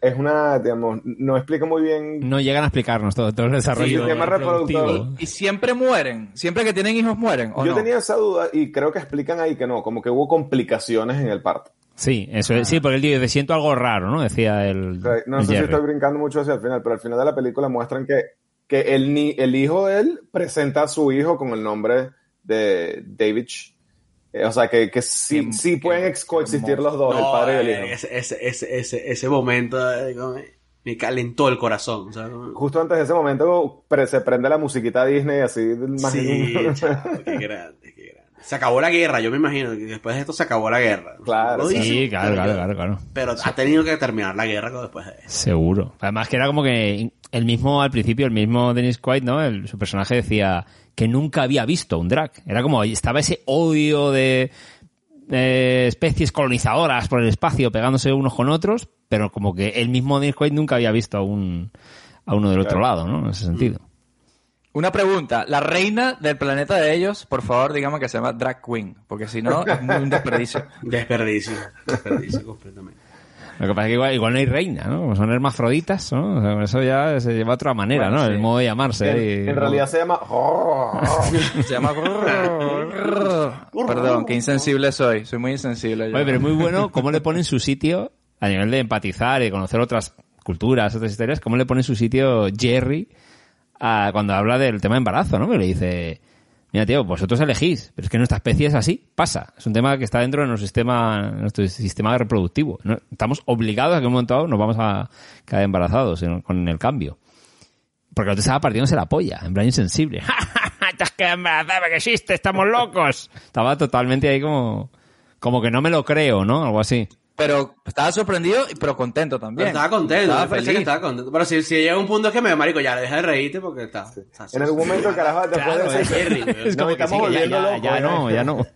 es una, digamos, no explica muy bien No llegan a explicarnos todo, todo el desarrollo reproductivo. Y siempre mueren, siempre que tienen hijos mueren, ¿o Yo no? tenía esa duda y creo que explican ahí que no, como que hubo complicaciones en el parto. Sí, eso es, sí, porque él dice, siento algo raro, ¿no? Decía el, no el sé si estoy brincando mucho hacia el final, pero al final de la película muestran que, que el, ni, el hijo de él presenta a su hijo con el nombre de David. Eh, o sea, que, que sí, sí pueden ex- coexistir los dos, el No, padre y el eh, hijo. Ese, ese, ese, ese, ese momento eh, me, calentó el corazón. o sea, como- Justo antes de ese momento pre- se prende la musiquita Disney así. más- Sí, qué *laughs* grande, qué grande. Se acabó la guerra, yo me imagino que después de esto se acabó la guerra. Claro, dicen, Sí, claro, claro, claro, claro. Pero ha tenido que terminar la guerra después de eso. Seguro. Además que era como que el mismo, al principio, el mismo Dennis Quaid, ¿no? El- su personaje decía que nunca había visto un drag. Era como, estaba ese odio de, de especies colonizadoras por el espacio pegándose unos con otros, pero como que el mismo Dennis Quaid nunca había visto a un, a uno del otro lado, ¿no? En ese sentido. Una pregunta, la reina del planeta de ellos, por favor, dígame que se llama Drag Queen, porque si no, es muy un desperdicio. *laughs* Desperdicio, desperdicio completamente. Lo que pasa es que igual, igual no hay reina, ¿no? Como Son hermafroditas, ¿no? O sea, eso ya se lleva a otra manera, Bueno, ¿no? sí. El modo de llamarse. En, ¿no? realidad se llama. *laughs* Se llama... Perdón, qué insensible soy, soy muy insensible. yo. Oye, pero es muy bueno cómo le pone en su sitio, a nivel de empatizar y conocer otras culturas, otras historias, cómo le pone en su sitio Jerry a- cuando habla del tema de embarazo, ¿no? Que le dice, mira tío, vosotros elegís, pero es que nuestra especie es así, pasa. Es un tema que está dentro de nuestro sistema, nuestro sistema reproductivo. ¿no? Estamos obligados a que en un momento dado nos vamos a quedar embarazados con el cambio. Porque el otro estaba partiéndose la polla, en plan insensible. *laughs* ¡Te has quedado embarazada que existe! ¡Estamos locos! Estaba totalmente ahí como, como que no me lo creo, ¿no? Algo así. Pero estaba sorprendido, pero contento Pero también. estaba contento, Estaba que estaba contento. Pero si, si llega un punto que me marico, ya deja de reírte porque está. está- En algún momento carajo después Claro, de es Jerry. *laughs* Nos Es como que estamos sí, que *laughs* ya, ya, ya no, ya no.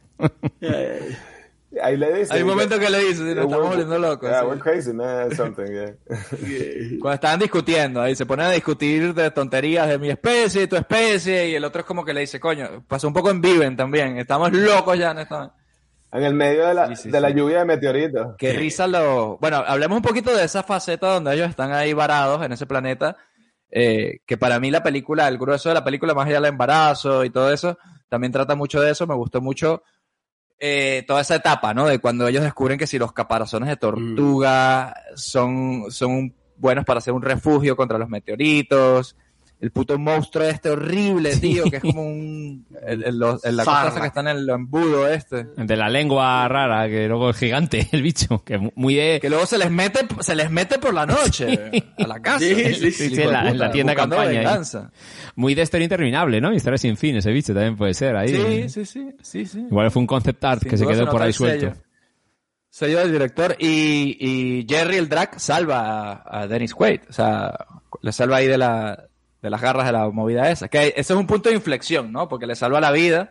Ahí le dice. Hay un momento que le dice, nos "Yeah, estamos volviendo locos. Yeah, sí. we're crazy, man, something, *laughs* yeah. Cuando estaban discutiendo, ahí se ponen a discutir de tonterías de mi especie tu especie, y el otro es como que le dice, coño, pasó un poco en Viven también, estamos locos ya en esta... En el medio de la, Sí, sí, de la lluvia de meteoritos. Qué risa lo... Bueno, hablemos un poquito de esa faceta donde ellos están ahí varados en ese planeta, eh, que para mí la película, el grueso de la película, más allá del embarazo y todo eso, también trata mucho de eso, me gustó mucho eh, toda esa etapa, ¿no? De cuando ellos descubren que si los caparazones de tortuga son, son buenos para hacer un refugio contra los meteoritos, el puto monstruo este horrible, tío, que es como un... *laughs* El, el- los- el- la cosa que está en el embudo este. De la lengua rara, que luego es gigante, *laughs* el bicho, que muy de... Que luego se les mete, se les mete por la noche *laughs* a la casa. Sí, sí, sí, en, la, en la tienda campaña. Muy de historia interminable, ¿no? Historia sin fin, ese bicho también puede ser ahí. Sí, sí, sí, sí, sí. Igual fue un concept art Sin que se quedó se por ahí el suelto. sello. Sello del director. Y, y Jerry el Drac salva a, a Dennis Quaid. O sea, le salva ahí de, la, de las garras de la movida esa. Que ese es un punto de inflexión, ¿no? Porque le salva la vida.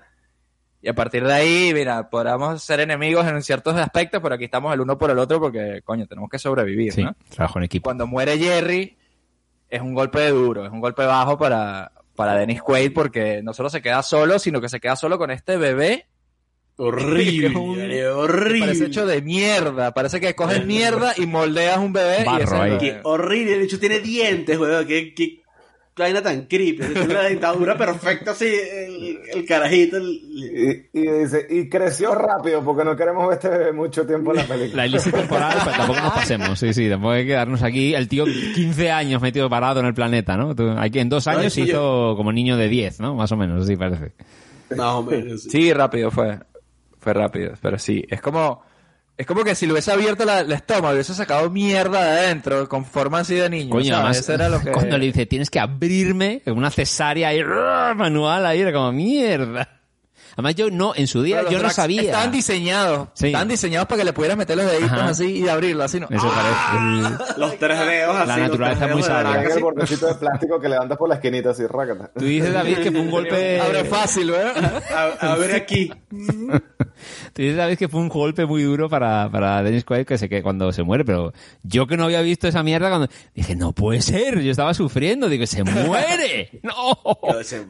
Y a partir de ahí, mira, podamos ser enemigos en ciertos aspectos, pero aquí estamos el uno por el otro porque, coño, tenemos que sobrevivir, Sí, ¿no? trabajo en equipo. Cuando muere Jerry, es un golpe duro, es un golpe bajo para, para Dennis Quaid porque no solo se queda solo, sino que se queda solo con este bebé. Horrible, *laughs* que es un- horrible. Parece hecho de mierda. Parece que coges mierda y moldeas un bebé. y ese horrible, de hecho tiene dientes, weón. Qué, qué vaina tan creepy. Tiene una dentadura perfecta así, el, el carajito. el- Y, y dice, y creció rápido porque no queremos ver este bebé mucho tiempo en la película. La ilícita temporal, pero tampoco nos pasemos. Sí, sí, tampoco hay que quedarnos aquí. El tío 15 años metido parado en el planeta, ¿no? Tú- Aquí en dos años se hizo como niño de 10, ¿no? Más o menos, así parece. Más o menos. Sí, rápido fue. Fue rápido, pero sí. Es como, es como que si le hubiese abierto la, el estómago, hubiese sacado mierda de adentro, con forma así de niño. Coño, ¿sabes? además, Eso era lo *laughs* que... cuando le dice, tienes que abrirme, una cesárea ahí, *laughs* manual ahí, era como, mierda. Además, yo no, en su día, Pero yo no sabía. Estaban diseñados. Sí. Estaban diseñados para que le pudieras meter los deditos Ajá. así y abrirlo así. ¿no? Eso ¡Ah! parece. Los tres dedos así. La naturaleza tres muy sabia. el bordecito de plástico que levantas por la esquinita así, rácata. Tú dices, David, que fue un golpe. *laughs* Abre fácil, ¿verdad? A, a ver aquí. Tú dices, David, que fue un golpe muy duro para, para Dennis Quaid que se que cuando se muere, pero yo que no había visto esa mierda cuando dije, no puede ser, yo estaba sufriendo, digo, se muere, *laughs* no,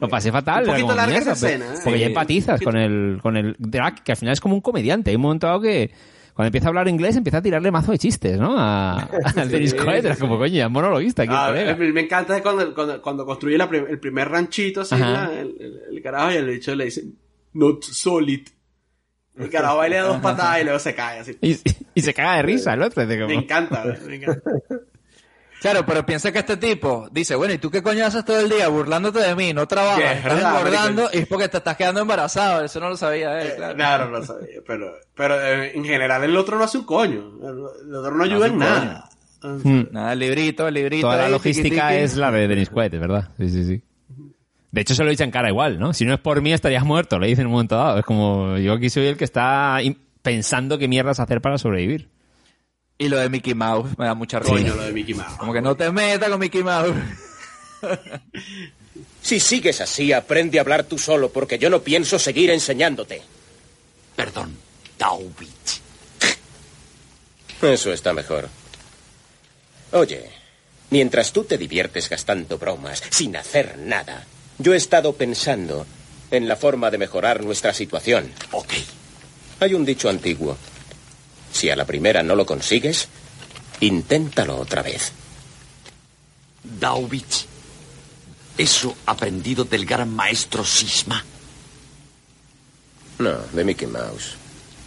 lo pasé fatal, Un poquito larga mierda, esa pero- escena, ¿eh? porque ya Sí. Con el, con el drag, que al final es como un comediante, hay un momento dado que cuando empieza a hablar inglés empieza a tirarle mazo de chistes, ¿no? A, *laughs* a Dennis Sí, sí. como, coño, es monologuista aquí, Ah, colega. me encanta cuando, cuando, cuando construye la prim- el primer ranchito así, la- el, el- el carajo, y el bicho le dice, not solid. El carajo baila dos patadas y luego se cae así. Y, y se caga de risa el otro, como... Me encanta, me encanta. Claro, pero piensa que este tipo dice, bueno, ¿y tú qué coño haces todo el día burlándote de mí? No trabajas, es estás engordando y es porque te estás quedando embarazado. Eso no lo sabía él, claro. Claro, no sabía, pero, pero eh, en general el otro no hace un coño. El, otro no ayuda en nada. Hmm. Nada, el librito, el librito. Toda la logística tiqui, tiqui. es la de Dennis Quaid, es verdad. Sí, sí, sí. De hecho, se lo echan cara igual, ¿no? Si no es por mí, estarías muerto, le dicen en un momento dado. Es como, yo aquí soy el que está pensando qué mierdas hacer para sobrevivir. Y lo de Mickey Mouse me da mucha risa. Coño, lo de Mickey Mouse. Como que no te metas con Mickey Mouse. *laughs* Si sigues así, aprende a hablar tú solo, porque yo no pienso seguir enseñándote. Perdón, Taubich. Eso está mejor. Oye, mientras tú te diviertes gastando bromas sin hacer nada, yo he estado pensando en la forma de mejorar nuestra situación. Ok. Hay un dicho antiguo. Si a la primera no lo consigues, inténtalo otra vez. Daubich. Eso aprendido del gran maestro Sisma. No, de Mickey Mouse.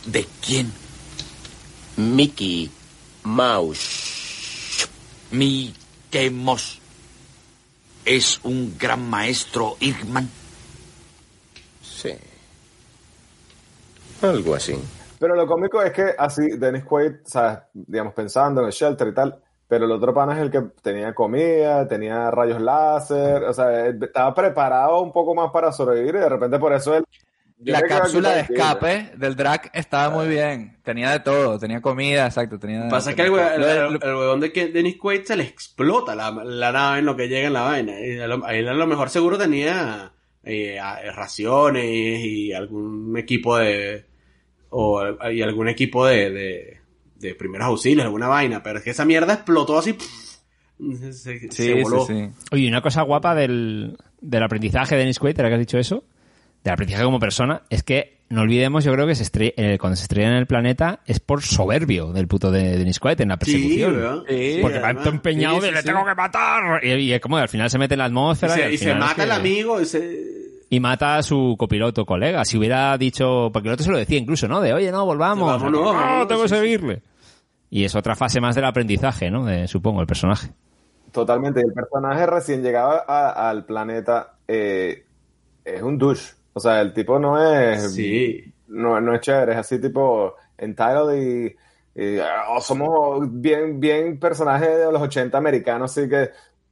¿De quién? Mickey Mouse. Mickey Mouse. ¿Es un gran maestro Irgman? Sí. Algo así. Pero lo cómico es que así, Dennis Quaid, ¿sabes? digamos, pensando en el shelter y tal, pero el otro pana es el que tenía comida, tenía rayos láser, o sea, él estaba preparado un poco más para sobrevivir y de repente por eso él... La cápsula de escape del drag estaba muy bien. Tenía de todo, tenía comida, exacto. Tenía, Pasa que el, huevón de que Dennis Quaid se le explota la, la nave en lo que llega en la vaina. Y a lo, ahí a lo mejor seguro tenía eh, raciones y algún equipo de... O y algún equipo de, de, de primeros auxilios, alguna vaina. Pero es que esa mierda explotó así... pff, se, se Sí, voló. sí, sí. Oye, una cosa guapa del, del aprendizaje de Dennis Quaid, ahora que has dicho eso, del aprendizaje como persona, es que no olvidemos, yo creo que se estre- eh, cuando se estrella en el planeta es por soberbio del puto de Dennis Quaid en la persecución. Porque va todo empeñado Sí, de sí, le tengo que matar. Y, y es como al final se mete en la Y atmósfera. se, y se final es mata el que- amigo y se... y mata a su copiloto colega. Si hubiera dicho, porque el otro se lo decía incluso, ¿no? De, oye, no, volvamos. No, vámonos, tengo que sí, sí. seguirle. Y es otra fase más del aprendizaje, ¿no? De, supongo, el personaje. Totalmente. Y el personaje recién llegado a- al planeta eh, es un douche. O sea, el tipo no es. Sí. No, no es chévere, es así tipo entitled y. y, oh, somos bien, bien personajes de los 80 americanos, así que.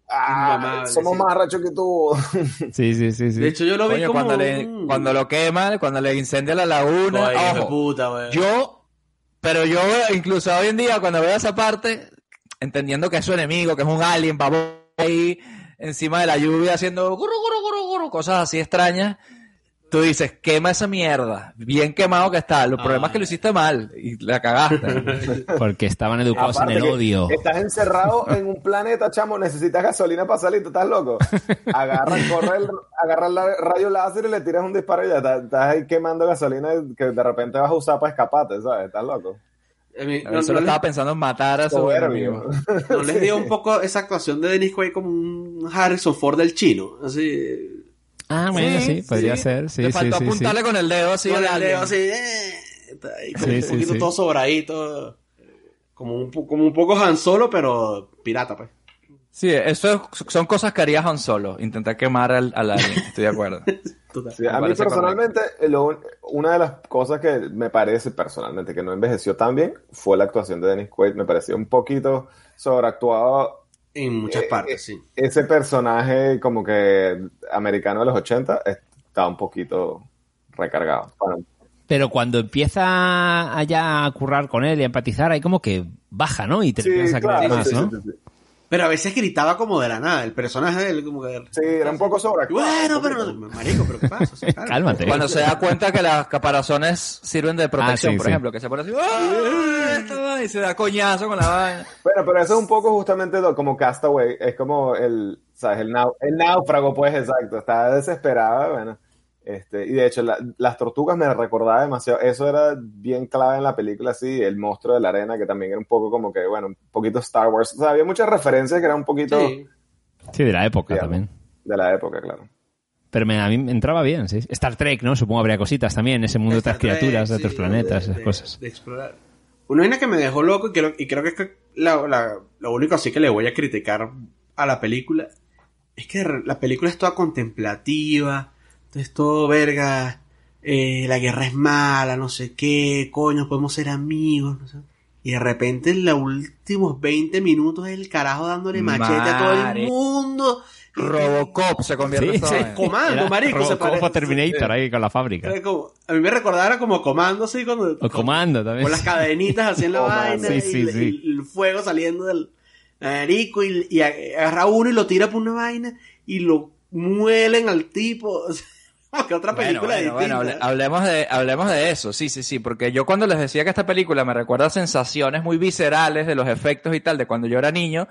Ah, somos sí. más arrechos que tú. Sí, sí, sí, sí. De hecho, yo lo vi Coño, como... cuando, le, cuando lo queman, cuando le incendia la laguna. Coño, ojo, puta, yo, pero yo incluso hoy en día, cuando veo esa parte, entendiendo que es su enemigo, que es un alien, pavo ahí encima de la lluvia haciendo guru, guru, guru, guru, cosas así extrañas. Tú dices, quema esa mierda. Bien quemado que está. El problema es que lo hiciste mal y la cagaste. *laughs* Porque estaban educados Aparte en el odio. Estás encerrado en un planeta, chamo, necesitas gasolina para salir, ¿tú estás loco? Agarra, corre el, agarra el rayo láser y le tiras un disparo y ya estás, estás ahí quemando gasolina que de repente vas a usar para escaparte, ¿sabes? ¿Estás loco? A mí- no- solo no estaba les- pensando en matar a su enemigo. ¿No les dio un poco esa actuación de Dennis Quaid como un Harrison Ford del chino? Así. Ah, bueno, sí, podría ser. Sí, Le sí, faltó sí, sí. apuntarle con el dedo así con el dedo así. eh, está ahí como Sí, un sí, poquito sí. todo sobradito. Como un, como un poco Han Solo, pero pirata, pues. Sí, eso es- son cosas que haría Han Solo. Intentar quemar al, al alien. Estoy de acuerdo. *laughs* Sí, a mí personalmente, eh, lo- una de las cosas que me parece personalmente que no envejeció tan bien fue la actuación de Dennis Quaid. Me pareció un poquito sobreactuado. En muchas Eh, partes, sí. Ese personaje como que americano de los 80 estaba un poquito recargado. Bueno, Pero cuando empieza allá a currar con él y a empatizar, ahí como que baja, ¿no? Y te Sí, empiezas a creer claro, más, sí, ¿no? sí, sí, Pero a veces gritaba como de la nada. El personaje de él como que... Sí, era un poco sobreactuado. Bueno, pero... no- Marico, ¿pero qué pasa? O sea, *laughs* claro. Cálmate. Cuando se da cuenta que las caparazones sirven de protección, Ah, sí, por sí. ejemplo, que se pone así, ¡ah! Esta vaina", y se da coñazo con la vaina. Bueno, pero eso es un poco justamente como Castaway, es como el, ¿sabes? El, nau- el náufrago, pues, exacto, está desesperado, bueno. Este, y de hecho, la- las tortugas me recordaba demasiado, eso era bien clave en la película, sí, el monstruo de la arena, que también era un poco como que, bueno, un poquito Star Wars, o sea, había muchas referencias que eran un poquito Sí. Sí, de la época Digamos. también. de la época, claro. Pero me, a mí me entraba bien, sí. Star Trek, ¿no? Supongo habría cositas también, ese mundo de otras criaturas, de sí, otros planetas, de- esas de- cosas. de explorar. Una vaina que me dejó loco y creo, y creo que es que la- la- lo único así que le voy a criticar a la película es que la película es toda contemplativa, es todo verga, eh, la guerra es mala, no sé qué, coño, podemos ser amigos, no sé. Y de repente en los últimos 20 minutos el carajo dándole machete a todo el mundo. Robocop se convierte Sí, en sí. vaina. Comando, Era marico, se Robocop o Terminator ahí con la fábrica. Como- a mí me recordaba como comando así cuando O Comando también. con las cadenitas así en la Comando, *laughs* vaina sí, sí, y, sí. y el fuego saliendo del marico y, y agarra uno y lo tira por una vaina y lo muelen al tipo o sea, como *laughs* que otra Bueno, película bueno, bueno, hablemos, de, hablemos de eso, sí, sí, sí, porque yo cuando les decía que esta película me recuerda sensaciones muy viscerales de los efectos y tal de cuando yo era niño,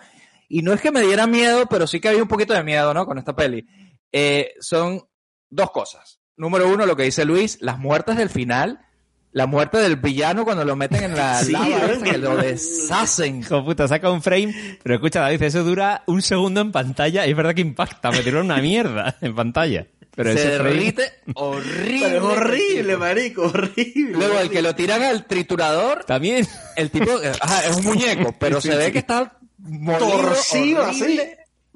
y no es que me diera miedo, pero sí que había un poquito de miedo, ¿no? Con esta peli. Eh, son dos cosas. Número uno, lo que dice Luis, las muertes del final, la muerte del villano cuando lo meten en la *laughs* Sí, lava, esa, que lo deshacen. Hijo puta, saca un frame, pero escucha David, eso dura un segundo en pantalla y es verdad que impacta, me tiró una mierda en pantalla. Pero se derrite *laughs* horrible. pero es horrible marico horrible Luego, el que lo tiran al triturador, También. el tipo, *laughs* ajá, es un muñeco, pero Sí, se ve sí. que está molido, torcido así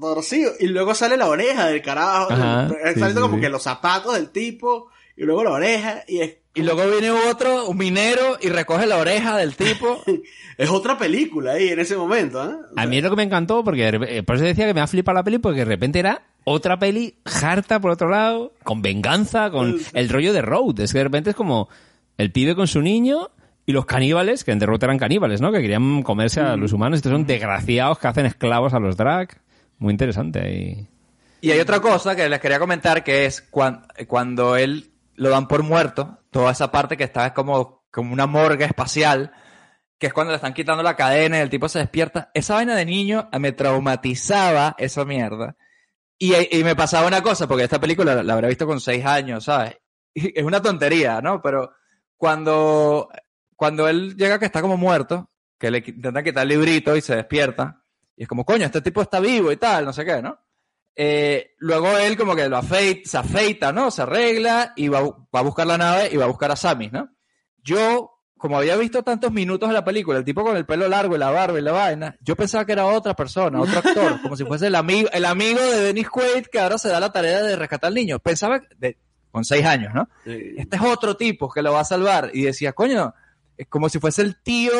torcido y luego sale la oreja del carajo Ajá, eh, sí, como que los zapatos del tipo y luego la oreja y es Y luego viene otro, un minero, y recoge la oreja del tipo. *laughs* es otra película ahí en ese momento ¿eh? A mí es lo que me encantó, porque eh, por eso decía que me ha flipado la peli, porque de repente era otra peli harta por otro lado, con venganza, con el rollo de Road. Es que de repente es como el pibe con su niño y los caníbales, que en The Road eran caníbales, ¿no? Que querían comerse a los humanos. Estos son desgraciados que hacen esclavos a los drag. Muy interesante ahí. Y hay otra cosa que les quería comentar, que es cuan- cuando él lo dan por muerto, toda esa parte que está como, como una morgue espacial, que es cuando le están quitando la cadena y el tipo se despierta. Esa vaina de niño me traumatizaba esa mierda. Y, me pasaba una cosa, porque esta película la, la habré visto con seis años, ¿sabes? *laughs* Es una tontería, ¿no? Pero cuando, cuando él llega que está como muerto, que le intentan quitar el librito y se despierta, y es como, coño, este tipo está vivo y tal, no sé qué, ¿no? Eh, luego él como que lo afeita, se afeita, ¿no? Se arregla y va, va a buscar la nave y va a buscar a Samis, ¿no? Yo, como había visto tantos minutos de la película, el tipo con el pelo largo y la barba y la vaina, yo pensaba que era otra persona, otro actor, como si fuese el amigo, el amigo de Dennis Quaid que ahora se da la tarea de rescatar al niño. Pensaba, de- con seis años, ¿no? Este es otro tipo que lo va a salvar. Y decía, coño, es como si fuese el tío,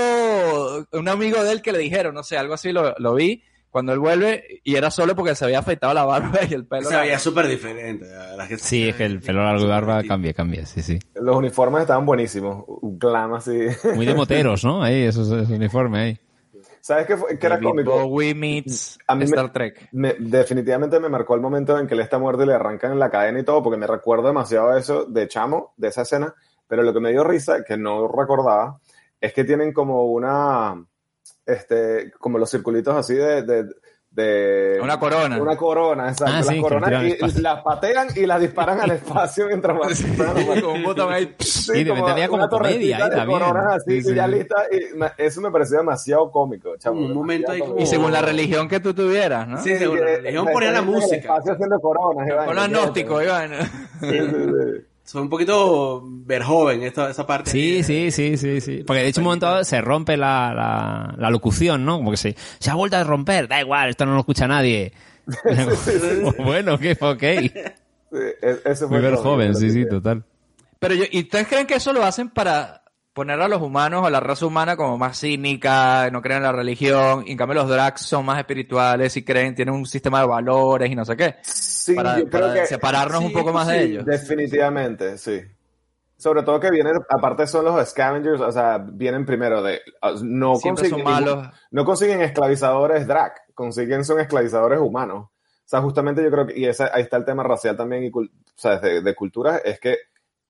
un amigo de él que le dijeron, no sé, algo así lo, lo vi cuando él vuelve y era solo porque se había afeitado la barba *laughs* y el pelo. se veía súper diferente la que Sí, es que el pelo largo y barba cambia, cambia, sí, sí. Los uniformes estaban buenísimos, un clan así. Muy de moteros, ¿no? Ahí, esos, esos uniformes ahí. ¿Sabes qué, fue? que era cómico? Bowie meets A mí me- Star Trek. Me- definitivamente me marcó el momento en que él está muerto y le arrancan la cadena y todo, porque me recuerdo demasiado eso de Chamo, de esa escena, pero lo que me dio risa, que no recordaba, es que tienen como una, este, como los circulitos así de... de- de- Una corona. Una corona, exacto. Ah, las sí, coronas y las patean y las disparan al *laughs* espacio mientras van. Con un botón ahí. Sí, Sí, me tenía como una comedia ahí también. coronas así Sí, y ya sí. lista. Y me- eso me pareció demasiado cómico, chamo. Un momento ahí Demasiado como- Y según la religión que tú tuvieras, ¿no? Sí, según la religión que ponía la el música. espacio haciendo coronas. y Con ¿sí? Iván. Fue un poquito ver joven esta, esa parte Sí, sí, sí, sí, sí. Porque de hecho un momento dado se rompe la, la, la locución, ¿no? Como que se, se ha vuelto a romper, da igual, esto no lo escucha nadie. *laughs* *laughs* bueno, que ok. Sí, e- ese fue Muy ver joven, sí, sí, total. Pero yo, ¿y ustedes creen que eso lo hacen para poner a los humanos o a la raza humana como más cínica, no creen en la religión, y en cambio los drags son más espirituales y creen, tienen un sistema de valores y no sé qué? Sí, para yo creo para que separarnos sí, un poco más de sí, ellos. definitivamente, sí. Sobre todo que vienen, aparte son los scavengers, o sea, vienen primero de, no Siempre consiguen, malos. no consiguen esclavizadores drag, consiguen son esclavizadores humanos. O sea, justamente yo creo que, y esa, ahí está el tema racial también, y, o sea, de, de cultura, es que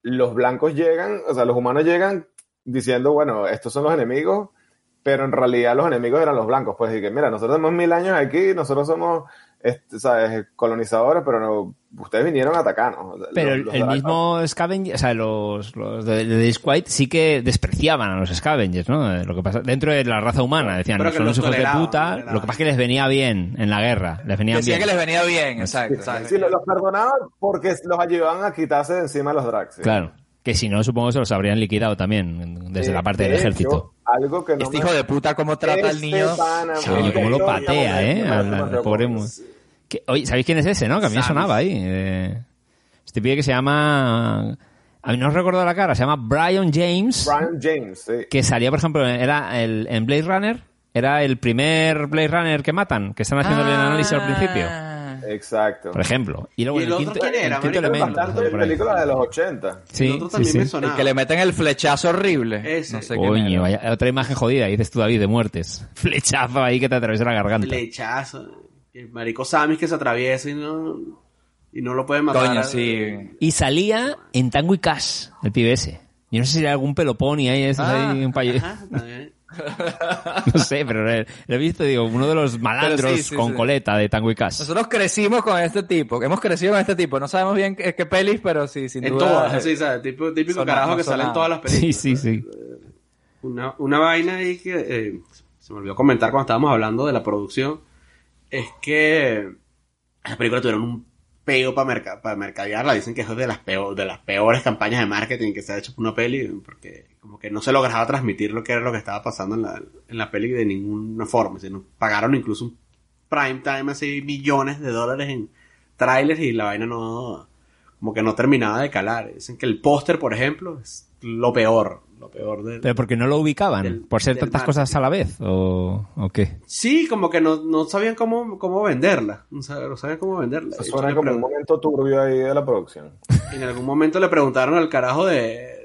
los blancos llegan, o sea, los humanos llegan diciendo, bueno, estos son los enemigos, pero en realidad los enemigos eran los blancos, pues, y que mira, nosotros tenemos mil años aquí, nosotros somos, este, ¿sabes? colonizadores, pero no, ustedes vinieron a atacarnos. Pero Los- el, los el mismo Scavenger, o sea, los, los de, de White sí que despreciaban a los Scavengers, ¿no? Eh, Lo que pasa, dentro de la raza humana, decían, son los unos hijos de puta, lo que pasa es que les venía bien en la guerra, les venía Decía bien. que les venía bien, exacto. Sí, los, los perdonaban porque los ayudaban a quitarse de encima los drags. sí. Claro, que si no, supongo que se los habrían liquidado también desde Eh, la parte de del hecho, ejército. algo que no Este me- hijo de puta cómo trata al niño. cómo lo patea, ¿eh? Al, pobre Que- Oye, ¿sabéis quién es ese, no? Que a mí me sonaba ahí. eh. Este pibe que se llama... A mí no os recuerdo la cara, se llama Brian James. Brian James, sí. que salía, por ejemplo, era el, en Blade Runner, era el primer Blade Runner que matan, que están haciendo el análisis al principio, Exacto. por ejemplo. Y luego ¿Y el el otro quinto, quién era, el quinto elemento. Bastante películas de los 80. Sí, El otro sí, también sí. me sonaba. El que le meten el flechazo horrible. Ese. No sé Coño, vaya, otra imagen jodida, dices tú, David, de muertes. *laughs* Flechazo ahí que te atraviesa la garganta. Flechazo. El marico Samis que se atraviesa y no, y no lo puede matar. Coño, sí. Y salía en Tango y Cash, el pibe ese. Yo no sé si era algún peloponi ahí, esos Ah, ahí, un payo- Ajá, también. No sé, pero lo he, visto, digo, uno de los malandros sí, sí, con sí. coleta de Tango y Cash. Nosotros crecimos con este tipo, hemos crecido con este tipo. No sabemos bien qué, qué pelis, pero sí, sin En duda. todas, así, ¿sabes? Típico, carajo que sale en todas las películas. Sí, sí, sí. Una, una vaina ahí que eh, se me olvidó comentar cuando estábamos hablando de la producción es que las películas tuvieron un peo para merca para mercadearla. Dicen que es de las, peor, de las peores campañas de marketing que se ha hecho por una peli porque como que no se lograba transmitir lo que era lo que estaba pasando en la, en la peli de ninguna forma. Sino pagaron incluso un prime time así millones de dólares en trailers y la vaina no como que no terminaba de calar. Dicen que el póster, por ejemplo, es lo peor, lo peor de, Pero porque no lo ubicaban, Del- por ser del tantas marketing. cosas a la vez, o, o qué. Sí, como que no, no sabían cómo, cómo venderla. No sabían, no sabían cómo venderla. Eso suena como un momento turbio ahí de la producción. En algún momento le preguntaron al carajo de,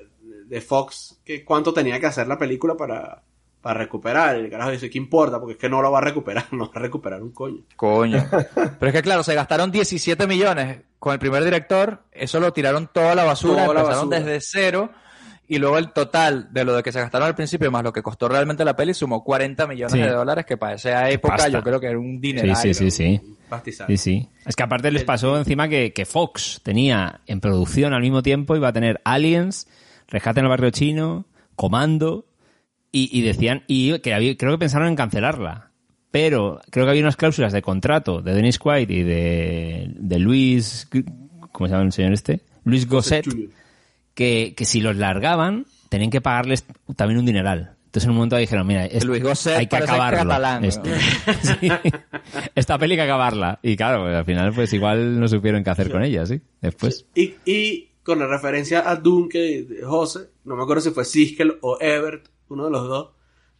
de Fox que cuánto tenía que hacer la película para, para recuperar. El carajo dice, ¿qué importa? Porque es que no lo va a recuperar, *laughs* no va a recuperar un coño. Coño. *laughs* Pero es que claro, se gastaron 17 millones con el primer director, eso lo tiraron toda la basura, Toda la empezaron basura. desde cero. Y luego el total de lo de que se gastaron al principio más lo que costó realmente la peli sumó 40 millones Sí. de dólares, que para esa época Pasta. yo creo que era un Sí, dinero. sí, sí, sí. Pastizal. Sí, sí. Es que aparte les pasó encima que, que Fox tenía en producción al mismo tiempo, iba a tener Aliens, Rescate en el Barrio Chino, Comando, y, y decían, y que había- creo que pensaron en cancelarla. Pero creo que había unas cláusulas de contrato de Dennis Quaid y de, de Luis, ¿cómo se llama el señor este? Luis Gosset, que, que si los largaban, tenían que pagarles también un dineral. Entonces en un momento dijeron, mira, es- Luis Gosset hay que acabarlo. catalán, ¿no? esto. *laughs* Sí. Esta peli hay que acabarla. Y claro, al final pues igual no supieron qué hacer con ella, ¿sí? Después. Y, y con la referencia a Doom que José, no me acuerdo si fue Siskel o Ebert, uno de los dos,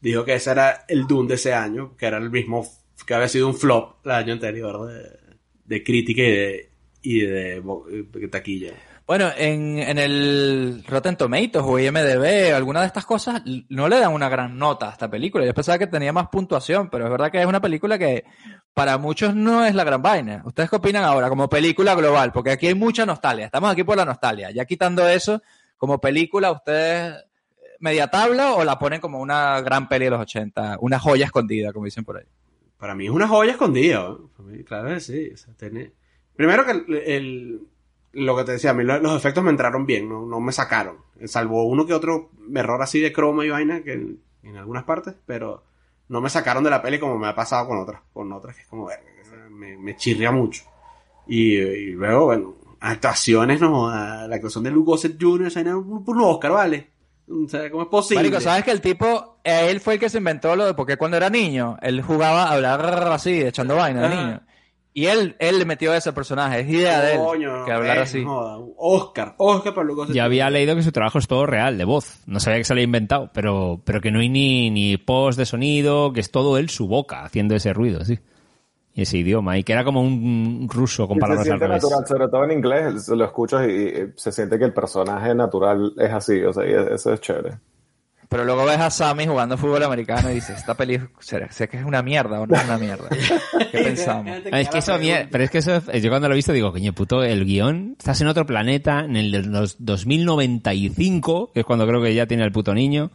dijo que ese era el Doom de ese año, que era el mismo, que había sido un flop el año anterior de, de crítica y de, y de taquilla. Bueno, en, en el Rotten Tomatoes o IMDB, alguna de estas cosas, no le dan una gran nota a esta película. Yo pensaba que tenía más puntuación, pero es verdad que es una película que para muchos no es la gran vaina. ¿Ustedes qué opinan ahora como película global? Porque aquí hay mucha nostalgia. Estamos aquí por la nostalgia. Ya quitando eso, como película, ¿ustedes media tabla o la ponen como una gran peli de los 80? Una joya escondida, como dicen por ahí. Para mí es una joya escondida. Para mí, claro que sí. o sea, tiene- Primero que el- lo que te decía, a mí lo- los efectos me entraron bien, no, no me sacaron. Salvo uno que otro error así de croma y vaina que en, en algunas partes, pero no me sacaron de la peli como me ha pasado con otras. Con otras que es como, o sea, me, me chirria mucho. Y, y luego, bueno, actuaciones, no, la actuación de Luke Gossett Jr., esa vaina, un, un Oscar, ¿vale? O sea, ¿cómo es posible? Marico, ¿sabes que el tipo, eh, él fue el que se inventó lo de, porque cuando era niño, él jugaba a hablar así, echando vaina de niño. Y él, él le metió ese personaje, es idea de él, Coño, que hablar eh, así. joda, Oscar, Oscar para Gossett Ya había leído que su trabajo es todo real, de voz. No sabía que se lo había inventado, pero, pero que no hay ni, ni post de sonido, que es todo él su boca haciendo ese ruido, sí. y ese idioma, y que era como un ruso con Y se palabras al siente revés. natural, sobre todo en inglés, lo escuchas y, y se siente que el personaje natural es así, o sea, y eso es chévere. Pero luego ves a Sammy jugando fútbol americano y dices, esta peli ¿será- sé que es una mierda o no es una mierda. *laughs* ¿Qué pensamos? Ah, *laughs* Es que eso, pero es que eso, yo cuando lo he visto digo, coño, puto, el guion, estás en otro planeta, en el de los 2095, que es cuando creo que ya tiene el puto niño.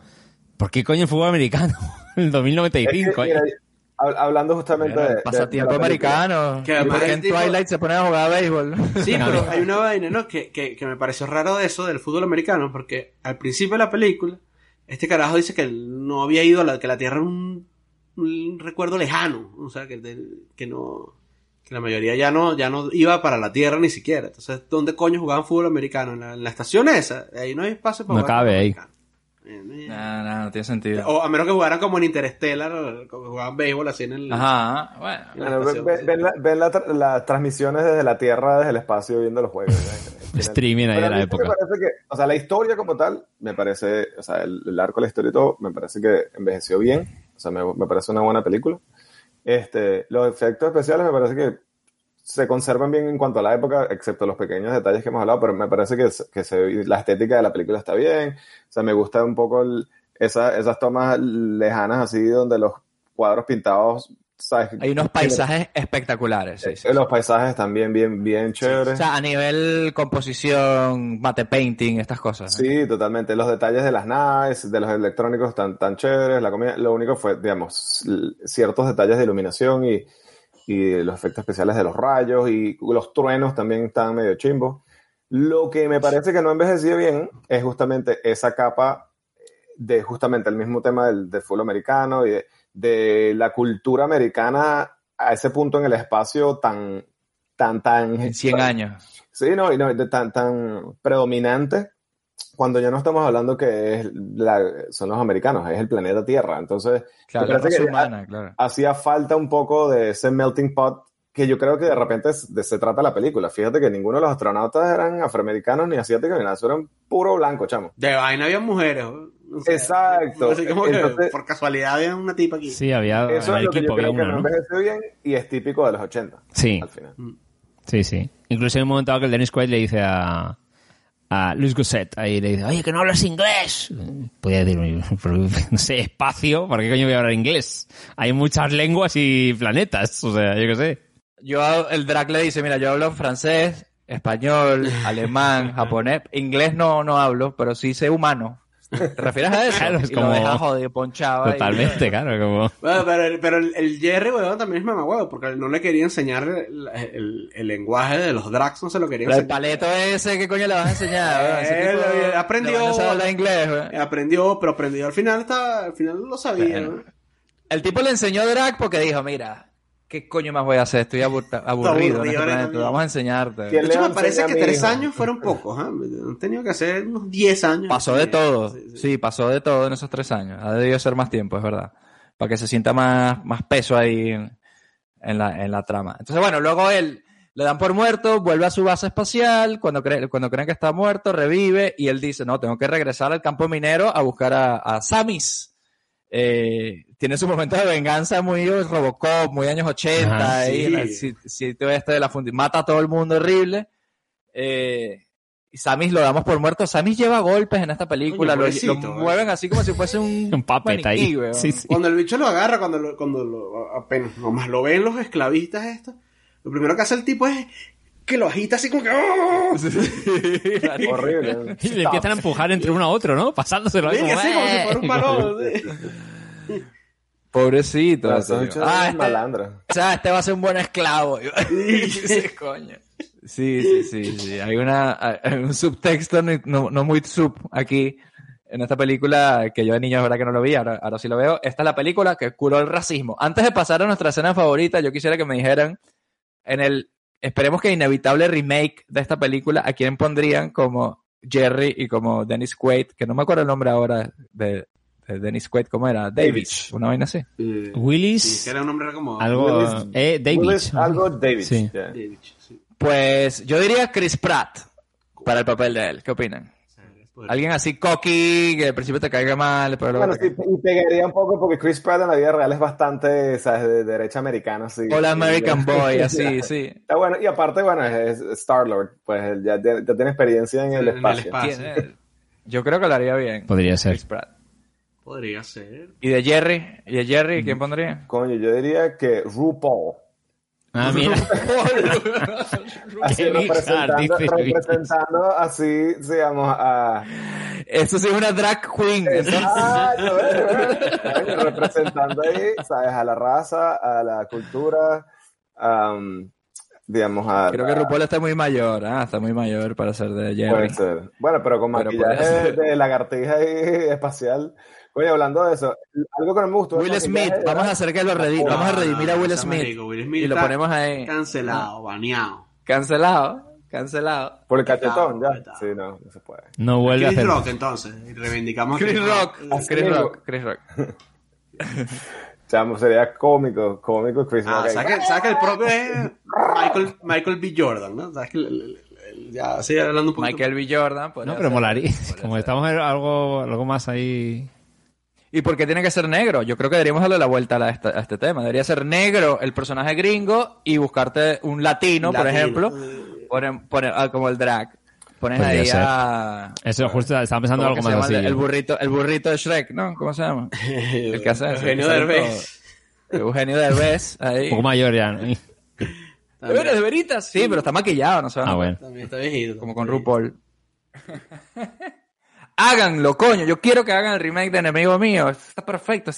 ¿Por qué coño el fútbol americano? *laughs* el 2095, Es que, mira, eh. hab- hablando justamente de, de- Pasatiempo de americano. Que ¿Y además por qué el en tipo- Twilight se ponen a jugar a béisbol? Sí, pero hay una vaina, ¿no? Que, que, que me pareció raro de eso, del fútbol americano, porque al principio de la película, este carajo dice que él no había ido a la, que la Tierra era un, un recuerdo lejano, o sea, que, que no, que la mayoría ya no, ya no iba para la Tierra ni siquiera. Entonces, ¿dónde coño jugaban fútbol americano? En la, en la estación esa, ahí no hay espacio para No jugar cabe fútbol ahí. americano. No, no, no tiene sentido. O a menos que jugaran como en Interstellar, como jugaban béisbol así en el... Ajá, bueno. ven, la- la tra- las transmisiones desde la Tierra, desde el espacio, viendo los juegos. ¿no? Streaming ahí de a la época. Me parece que, o sea, la historia como tal, me parece, o sea, el, el arco de la historia y todo, me parece que envejeció bien. O sea, me, me parece una buena película. Este, los efectos especiales me parece que se conservan bien en cuanto a la época, excepto los pequeños detalles que hemos hablado, pero me parece que, que se- la estética de la película está bien. O sea, me gusta un poco el- esa- esas tomas lejanas así donde los cuadros pintados, ¿sabes? Hay unos paisajes espectaculares. sí, sí. Los paisajes también bien, bien O chéveres. sea, a nivel composición, mate painting, estas cosas. Sí, totalmente. Los detalles de las naves, de los electrónicos tan, tan chéveres, la comida, lo único fue, digamos, ciertos detalles de iluminación y, y los efectos especiales de los rayos y los truenos también están medio chimbos. Lo que me parece que no envejeció bien es justamente esa capa de justamente el mismo tema del, del fútbol americano y de, de la cultura americana a ese punto en el espacio tan, tan, tan... En 100 años. Sí, no, y no, de tan, tan predominante cuando ya no estamos hablando que es la- son los americanos, es el planeta Tierra. Entonces, Claro, me la parece raza que humana, ha- claro. hacía falta un poco de ese melting pot que yo creo que de repente es- de, se trata la película. Fíjate que ninguno de los astronautas eran afroamericanos ni asiáticos ni nada, eso eran puro blanco, chamo. De vaina había mujeres. ¿no? O sea, Exacto. Así como que Entonces- por casualidad había una tipa aquí. Sí, había Eso es lo que yo equipo creo que una, no bien y es típico de los 80. Sí. Al final. Sí, sí. Incluso en un momento dado que el Dennis Quaid le dice a, a Luis Gosset, ahí le dice, oye, que no hablas inglés. Podría decir, no sé, espacio, ¿para qué coño voy a hablar inglés? Hay muchas lenguas y planetas, o sea, yo qué sé. Yo, el drag le dice, mira, yo hablo francés, español, *laughs* alemán, japonés, inglés no, no hablo, pero sí sé humano. ¿Te refieres a eso? Claro, es y como- lo deja jodido, ponchado. Totalmente, claro, como... Bueno, pero, el- pero el, el Jerry, weón, también es mamagüevo, porque no le quería enseñar el, el- el lenguaje de los drags, no se lo quería Pero el enseñar. paleto ese, ¿qué coño le vas a enseñar? weón? Ese Él tipo eh, aprendió, sabe hablar inglés, weón. aprendió, pero aprendió al final, estaba, al final lo sabía. Bueno. ¿no? El tipo le enseñó drag porque dijo, mira, ¿qué coño más voy a hacer? Estoy abur- *laughs* aburrido, en este aburrido, vamos a enseñarte. De ¿Quién le hecho, me parece que tres hijo? años fueron pocos, ¿ah? Han tenido que hacer unos 10 años. Pasó de todo. Sí, pasó de todo en esos tres años. Ha debido ser más tiempo, es verdad. Para que se sienta más, más peso ahí en, en la, en la trama. Entonces, bueno, luego él le dan por muerto, vuelve a su base espacial, cuando, cree- cuando creen que está muerto, revive, y él dice, no, tengo que regresar al campo minero a buscar a, a Samis. Eh, tiene su momento de venganza muy Robocop, muy años 80, Ajá, ahí, sí. en el sitio este de la fundi- mata a todo el mundo horrible. Eh, y Samis lo damos por muerto. Samis lleva golpes en esta película, Coño, lo, pobrecito, lo eh. mueven así como si fuese un, *laughs* Un ahí. Sí, sí. Cuando el bicho lo agarra, cuando lo, cuando lo, apenas, nomás lo ven los esclavistas estos, lo primero que hace el tipo es que lo agita así como que, ¡oh! *laughs* Horrible. Y le empiezan a empujar entre uno a otro, ¿no? Pasándoselo ahí Sí, como, así como si "Eh". fuera un balón. *laughs* sí. Pobrecito. Ah, este, malandra. o sea, este va a ser un buen esclavo. *laughs* Sí, coño. Sí, sí, sí, sí. Hay una, hay un subtexto no, no, no muy sub aquí en esta película que yo de niño es verdad que no lo vi, ahora, ahora sí lo veo. Esta es la película que curó el racismo. Antes de pasar a nuestra escena favorita, yo quisiera que me dijeran en el, esperemos que inevitable remake de esta película, ¿a quién pondrían como Jerry y como Dennis Quaid? Que no me acuerdo el nombre ahora de, de Dennis Quaid, ¿cómo era? David, una vaina así. Eh, Willis, sí, que era un nombre como... algo... Willis- eh, David. Willis, algo David. Sí. yeah. David, sí. Pues yo diría Chris Pratt para el papel de él. ¿Qué opinan? Alguien así cocky, que al principio te caiga mal, pero luego Bueno, sí, y pegaría un poco porque Chris Pratt en la vida real es bastante, ¿sabes? De derecha americana, *laughs* así. Hola American Boy, así, sí. Está bueno, y aparte, bueno, es, Star-Lord, pues él ya, ya- tiene experiencia en el En el espacio. espacio. Tiene- Yo creo que lo haría bien. Podría ser. Chris Pratt. Podría ser. ¿Y de Jerry? ¿Y de Jerry quién pondría? Coño, yo diría que RuPaul. Ah, mira. Así representando, así, digamos, a... Eso sí es una drag queen. Coño, representando ahí, ¿sabes? A la raza, a la cultura, am, digamos, a... Creo que RuPaul está muy mayor, ah, está muy mayor para ser de Jerry. Puede ser. Bueno, pero con maquillaje ser. de lagartija ahí espacial. Oye, hablando de eso, algo que no me gustó. Will Smith, vamos a hacer que lo vamos a redimir a Will Smith, marico, Will Smith y lo ponemos ahí. Cancelado, baneado. Cancelado, cancelado. Por el cachetón, ya. Sí, no, no se puede. No vuelve a Chris hacer. Rock, entonces. Y reivindicamos a Chris Rock, Chris. Rock, Chris Rock. *laughs* Chamo, sería cómico, cómico Chris Ah, Rock ahí. ¿sabes que, sabes que el propio es Michael, Michael B. Jordan, ¿no? ¿Sabes que el- el- el- ya sigue hablando un poquito. Michael B. Jordan. No, pero molaría. Como ser. estamos en algo, algo más ahí. ¿Y por qué tiene que ser negro? Yo creo que deberíamos darle la vuelta a, esta- a este tema. Debería ser negro el personaje gringo y buscarte un latino, por ejemplo, ponen- ponen- ah, como el drag. Pones Podría ahí ser. a... Eso justo estaba pensando ¿cómo algo más así. El, el burrito, el burrito de Shrek, ¿no? ¿Cómo se llama? *laughs* El que hace eso, Eugenio Derbez. todo. Eugenio Derbez, Un ahí. poco mayor ya. ¿no? ¿De veritas? Sí, pero está maquillado, no a Ah, bueno. También está viejito. Como con RuPaul. *laughs* Háganlo, coño. Yo quiero que hagan el remake de Enemigo Mío. Está perfecto.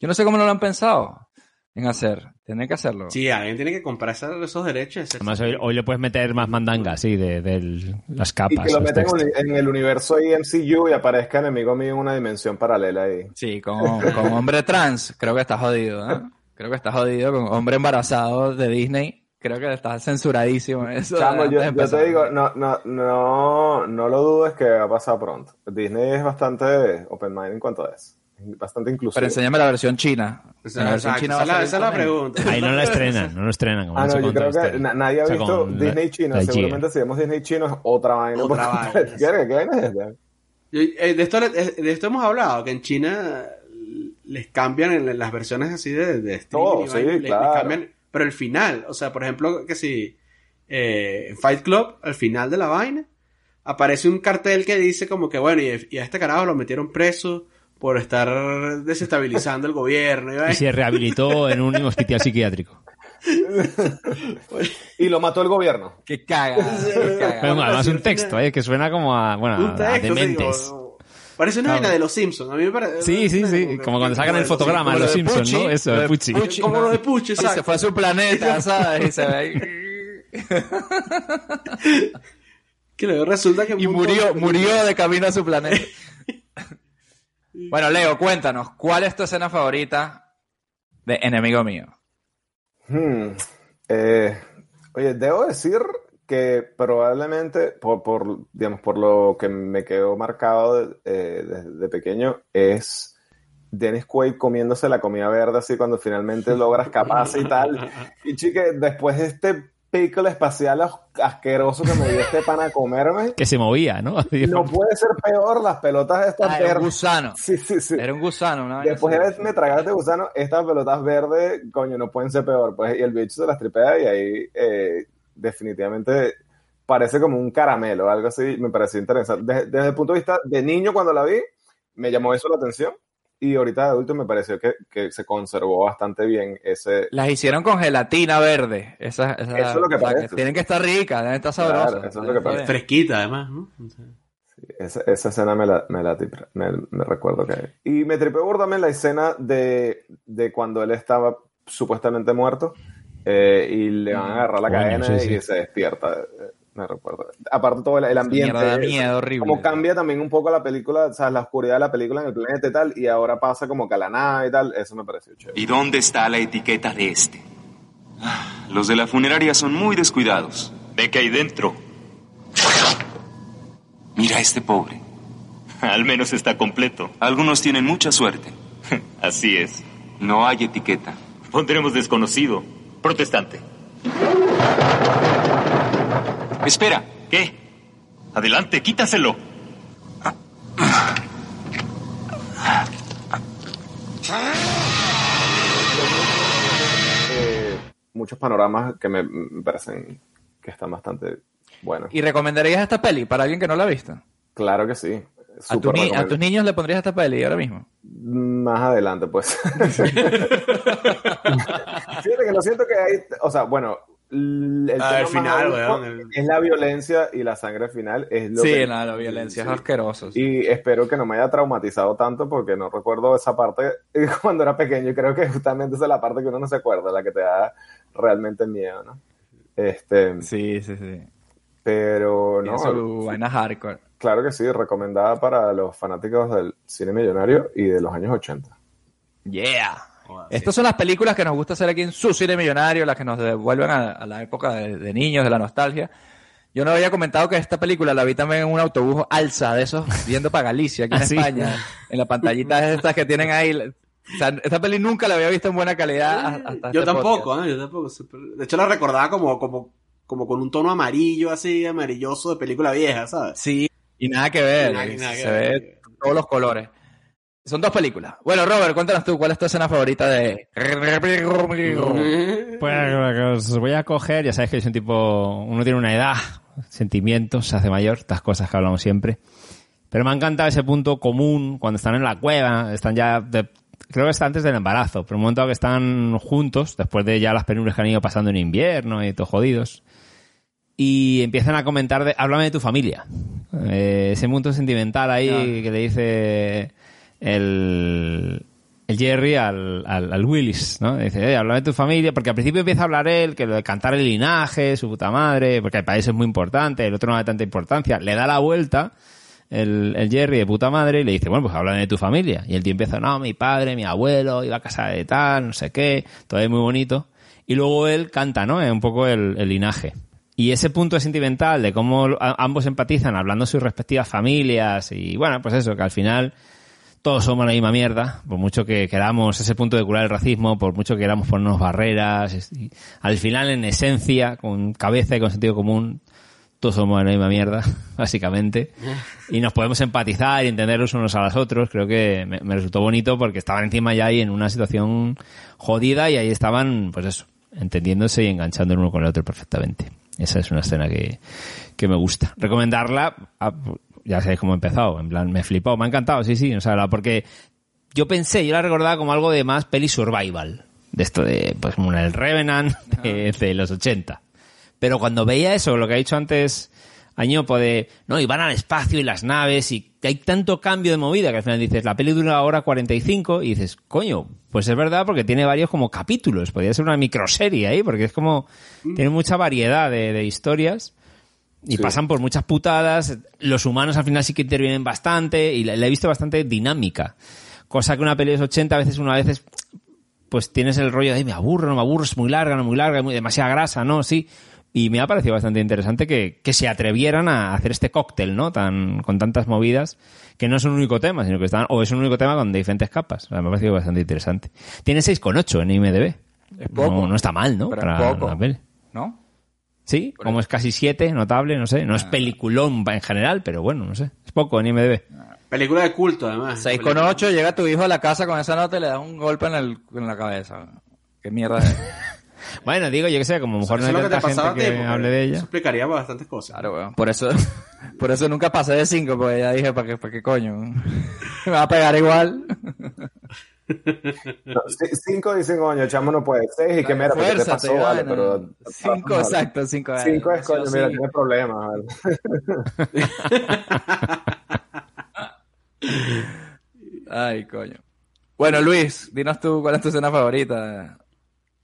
Yo no sé cómo no lo han pensado en hacer. Tienen que hacerlo. Sí, alguien tiene que comprar esos derechos. Además, hoy, hoy le puedes meter más mandanga, sí, de, de las Y capas. que lo metan textos. en el universo ahí MCU y aparezca enemigo mío en una dimensión paralela ahí. Sí, con, con hombre trans. Creo que está jodido, ¿eh? Creo que está jodido con hombre embarazado de Disney. Creo que está censuradísimo eso. Chamo, yo, te digo, no, no, no, no lo dudes que va a pasar pronto. Disney es bastante open mind en cuanto a eso. Bastante inclusivo. Pero enséñame la versión china. La versión china esa va es la- a esa es la salir pregunta. Ahí no la estrenan, *laughs* no lo estrenan. como Ah, no, yo creo que na- nadie ha O sea, visto Disney chino. Lightyear. Seguramente si vemos Disney chino es otra vaina. Otra vaina, *laughs* ¿Qué, vaina es esta? Y, eh, de, esto, de esto hemos hablado, que en China les cambian en las versiones así de, de streaming Todo, sí, claro. cambian, pero el final, o sea, por ejemplo, que si eh, en Fight Club, al final de la vaina, aparece un cartel que dice como que, bueno, y, y a este carajo lo metieron preso por estar desestabilizando el gobierno. Y, *laughs* Y se rehabilitó en un hospital psiquiátrico. Y lo mató el gobierno. Que caga. caga. Pero además sí, un texto, eh, que suena como a, bueno, un a texto, sí, dementes. Parece una Claro. vaina de los Simpsons. A mí me parece. Sí, sí, sí. Como cuando sacan el fotograma lo Los de Simpsons, Pucci, ¿no? Eso, de de Pucci. Pucci. Como lo de Puch, Y se fue a su planeta, *laughs* ¿sabes? Y se ve ahí. Que luego resulta que Y murió, de- *laughs* murió de camino a su planeta. bueno, Leo, cuéntanos, ¿cuál es tu escena favorita de Enemigo Mío? Hmm. Eh, oye, debo decir que probablemente por, por, digamos, por lo que me quedó marcado eh, desde de pequeño es Dennis Quaid comiéndose la comida verde así cuando finalmente *laughs* logra escaparse y tal. Y chique, después de este pickle espacial as- asqueroso que me dio este pan a comerme, Que se movía, ¿no? *laughs* no puede ser peor las pelotas estas Ah, era un verdes. gusano. Sí, sí, sí. Era un gusano, ¿no? Después de haberme tragado este gusano, estas pelotas verdes, coño, no pueden ser peor. Pues, y el bicho se las tripea y ahí eh, definitivamente parece como un caramelo, algo así, me pareció interesante. Desde, desde el punto de vista de niño cuando la vi, me llamó eso la atención. Y ahorita de adulto me pareció que, que se conservó bastante bien ese... Las hicieron con gelatina verde. Esa, esa- Eso es lo que parece. tienen que estar ricas, deben estar Claro, sabrosas. eso es lo que parece. Fresquita, además, Esa, esa escena me la, me la me, me recuerdo que... Y me tripeó también la escena de, de cuando él estaba supuestamente muerto eh, y le van a agarrar la Coño, cadena sí, sí. y se despierta. eh, Me recuerdo. Aparte todo el, el ambiente. mierda da miedo, horrible. Como cambia también un poco la película, o sea, la oscuridad de la película en el planeta y tal, y ahora pasa como que a la nada y tal, eso me pareció chévere. ¿Y dónde está la etiqueta de este? Ah, Los de la funeraria son muy descuidados. Ve que hay dentro. Mira a este pobre. *laughs* Al menos está completo. Algunos tienen mucha suerte. *laughs* Así es. No hay etiqueta. Pondremos desconocido protestante. Espera. ¿Qué? Adelante, quítaselo. Eh, muchos panoramas que me parecen que están bastante buenos. ¿Y recomendarías esta peli para alguien que no la ha visto? Claro que sí. ¿A, tu ni- a tus niños le pondrías esta peli ahora mismo? Más adelante, pues. *laughs* Fíjate que lo siento que hay, o sea, bueno, el Ah, tema final, weón, el- es la violencia y la sangre final es lo Sí, que- la, la violencia sí. es asqueroso. sí. Y espero que no me haya traumatizado tanto porque no recuerdo esa parte *laughs* cuando era pequeño y creo que justamente esa es la parte que uno no se acuerda, la que te da realmente miedo, ¿no? Este, Sí, sí, sí. pero no, Tiene su vaina hardcore. Claro que sí, recomendada para los fanáticos del cine millonario y de los años 80. Yeah. Estas son las películas que nos gusta hacer aquí en su cine millonario, las que nos devuelven a, a la época de, de niños, de la nostalgia. Yo no había comentado que esta película la vi también en un autobús alza de esos, viendo para Galicia, aquí en *laughs* ¿Ah, sí? España, en la pantallita estas que tienen ahí. O sea, esta peli nunca la había visto en buena calidad hasta Yo este tampoco, ¿eh? yo tampoco. De hecho, la recordaba como, como, como con un tono amarillo, así, amarilloso de película vieja, ¿sabes? Sí, y nada que ver. Nada- nada que se ver. ve todos los colores. Son dos películas. Bueno, Robert, cuéntanos tú, ¿cuál es tu escena favorita de... Pues os voy a coger, ya sabéis que soy un tipo, uno tiene una edad, sentimientos, se hace mayor, estas cosas que hablamos siempre. Pero me ha encantado ese punto común, cuando están en la cueva, están ya, de- creo que está antes del embarazo, pero un momento que están juntos, después de ya las penurias que han ido pasando en invierno y todos jodidos. Y empiezan a comentar de, háblame de tu familia. Eh, ese punto sentimental ahí Ah. que le dice el, el Jerry al, al, al Willis, ¿no? Dice, eh, háblame de tu familia, porque al principio empieza a hablar él, que lo de cantar el linaje, su puta madre, porque el país es muy importante, el otro no da tanta importancia. Le da la vuelta el, el Jerry de puta madre y le dice, bueno, pues háblame de tu familia. Y el tío empieza, no, mi padre, mi abuelo, iba a casa de tal, no sé qué, todo es muy bonito. Y luego él canta, ¿no? Eh, Un poco el, el linaje. Y ese punto sentimental de cómo ambos empatizan hablando de sus respectivas familias y bueno, pues eso, que al final todos somos la misma mierda, por mucho que queramos ese punto de curar el racismo, por mucho que queramos ponernos barreras, al final en esencia, con cabeza y con sentido común, todos somos la misma mierda, *laughs* básicamente, y nos podemos empatizar y entenderlos unos a los otros, creo que me, me resultó bonito porque estaban encima ya ahí en una situación jodida y ahí estaban, pues eso, entendiéndose y enganchando el uno con el otro perfectamente. Esa es una escena que, que me gusta. Recomendarla, ah, ya sabéis cómo he empezado, en plan, me flipó, me ha encantado, sí, sí, o sea, la- porque yo pensé, yo la recordaba como algo de más peli survival, de esto de, pues como el Revenant de, *laughs* de los 80. Pero cuando veía eso, lo que ha dicho antes Añopo de, no, y van al espacio y las naves y hay tanto cambio de movida que al final dices, la peli dura hora 45 y dices, coño, pues es verdad porque tiene varios como capítulos, podría ser una microserie ahí porque es como, tiene mucha variedad de, de historias y Sí. pasan por muchas putadas, los humanos al final sí que intervienen bastante y la, la he visto bastante dinámica, cosa que una peli de los 80 a veces una veces pues tienes el rollo de "Ay, me aburro, no me aburro, es muy larga, no muy larga, muy, demasiada grasa, ¿no? Sí. Y me ha parecido bastante interesante que, que se atrevieran a hacer este cóctel, ¿no? Tan, con tantas movidas, que no es un único tema, sino que están, o es un único tema con diferentes capas. O sea, me ha parecido bastante interesante. Tiene 6,8 en IMDB. poco. No, no está mal, ¿no? Pero es Para poco. la peli. ¿No? Sí, como es casi 7, notable, no sé. No Ah. es peliculón en general, pero bueno, no sé. Es poco en IMDB. Película de culto, además. 6 con 8, llega tu hijo a la casa con esa nota y le das un golpe en, el, en la cabeza. ¿Qué mierda es? *laughs* Bueno, digo, yo que sé, como a lo mejor Eso es no lo hay que te tanta pasaba a gente ti, que hable de Eso ella. explicaría bastantes cosas. Claro, weón. Por eso, *laughs* por eso nunca pasé de 5, porque ya dije, ¿para qué, para qué coño? *laughs* Me va a pegar igual. No, c- cinco dicen, coño, chamo no puede. Seis y que mira, ¿qué te pasó? te Vale, pero... Cinco, vale. exacto, cinco. Cinco es, coño, mira, Sí. tiene problemas. vale. *laughs* Ay, coño. Bueno, Luis, dinos tú cuál es tu escena favorita.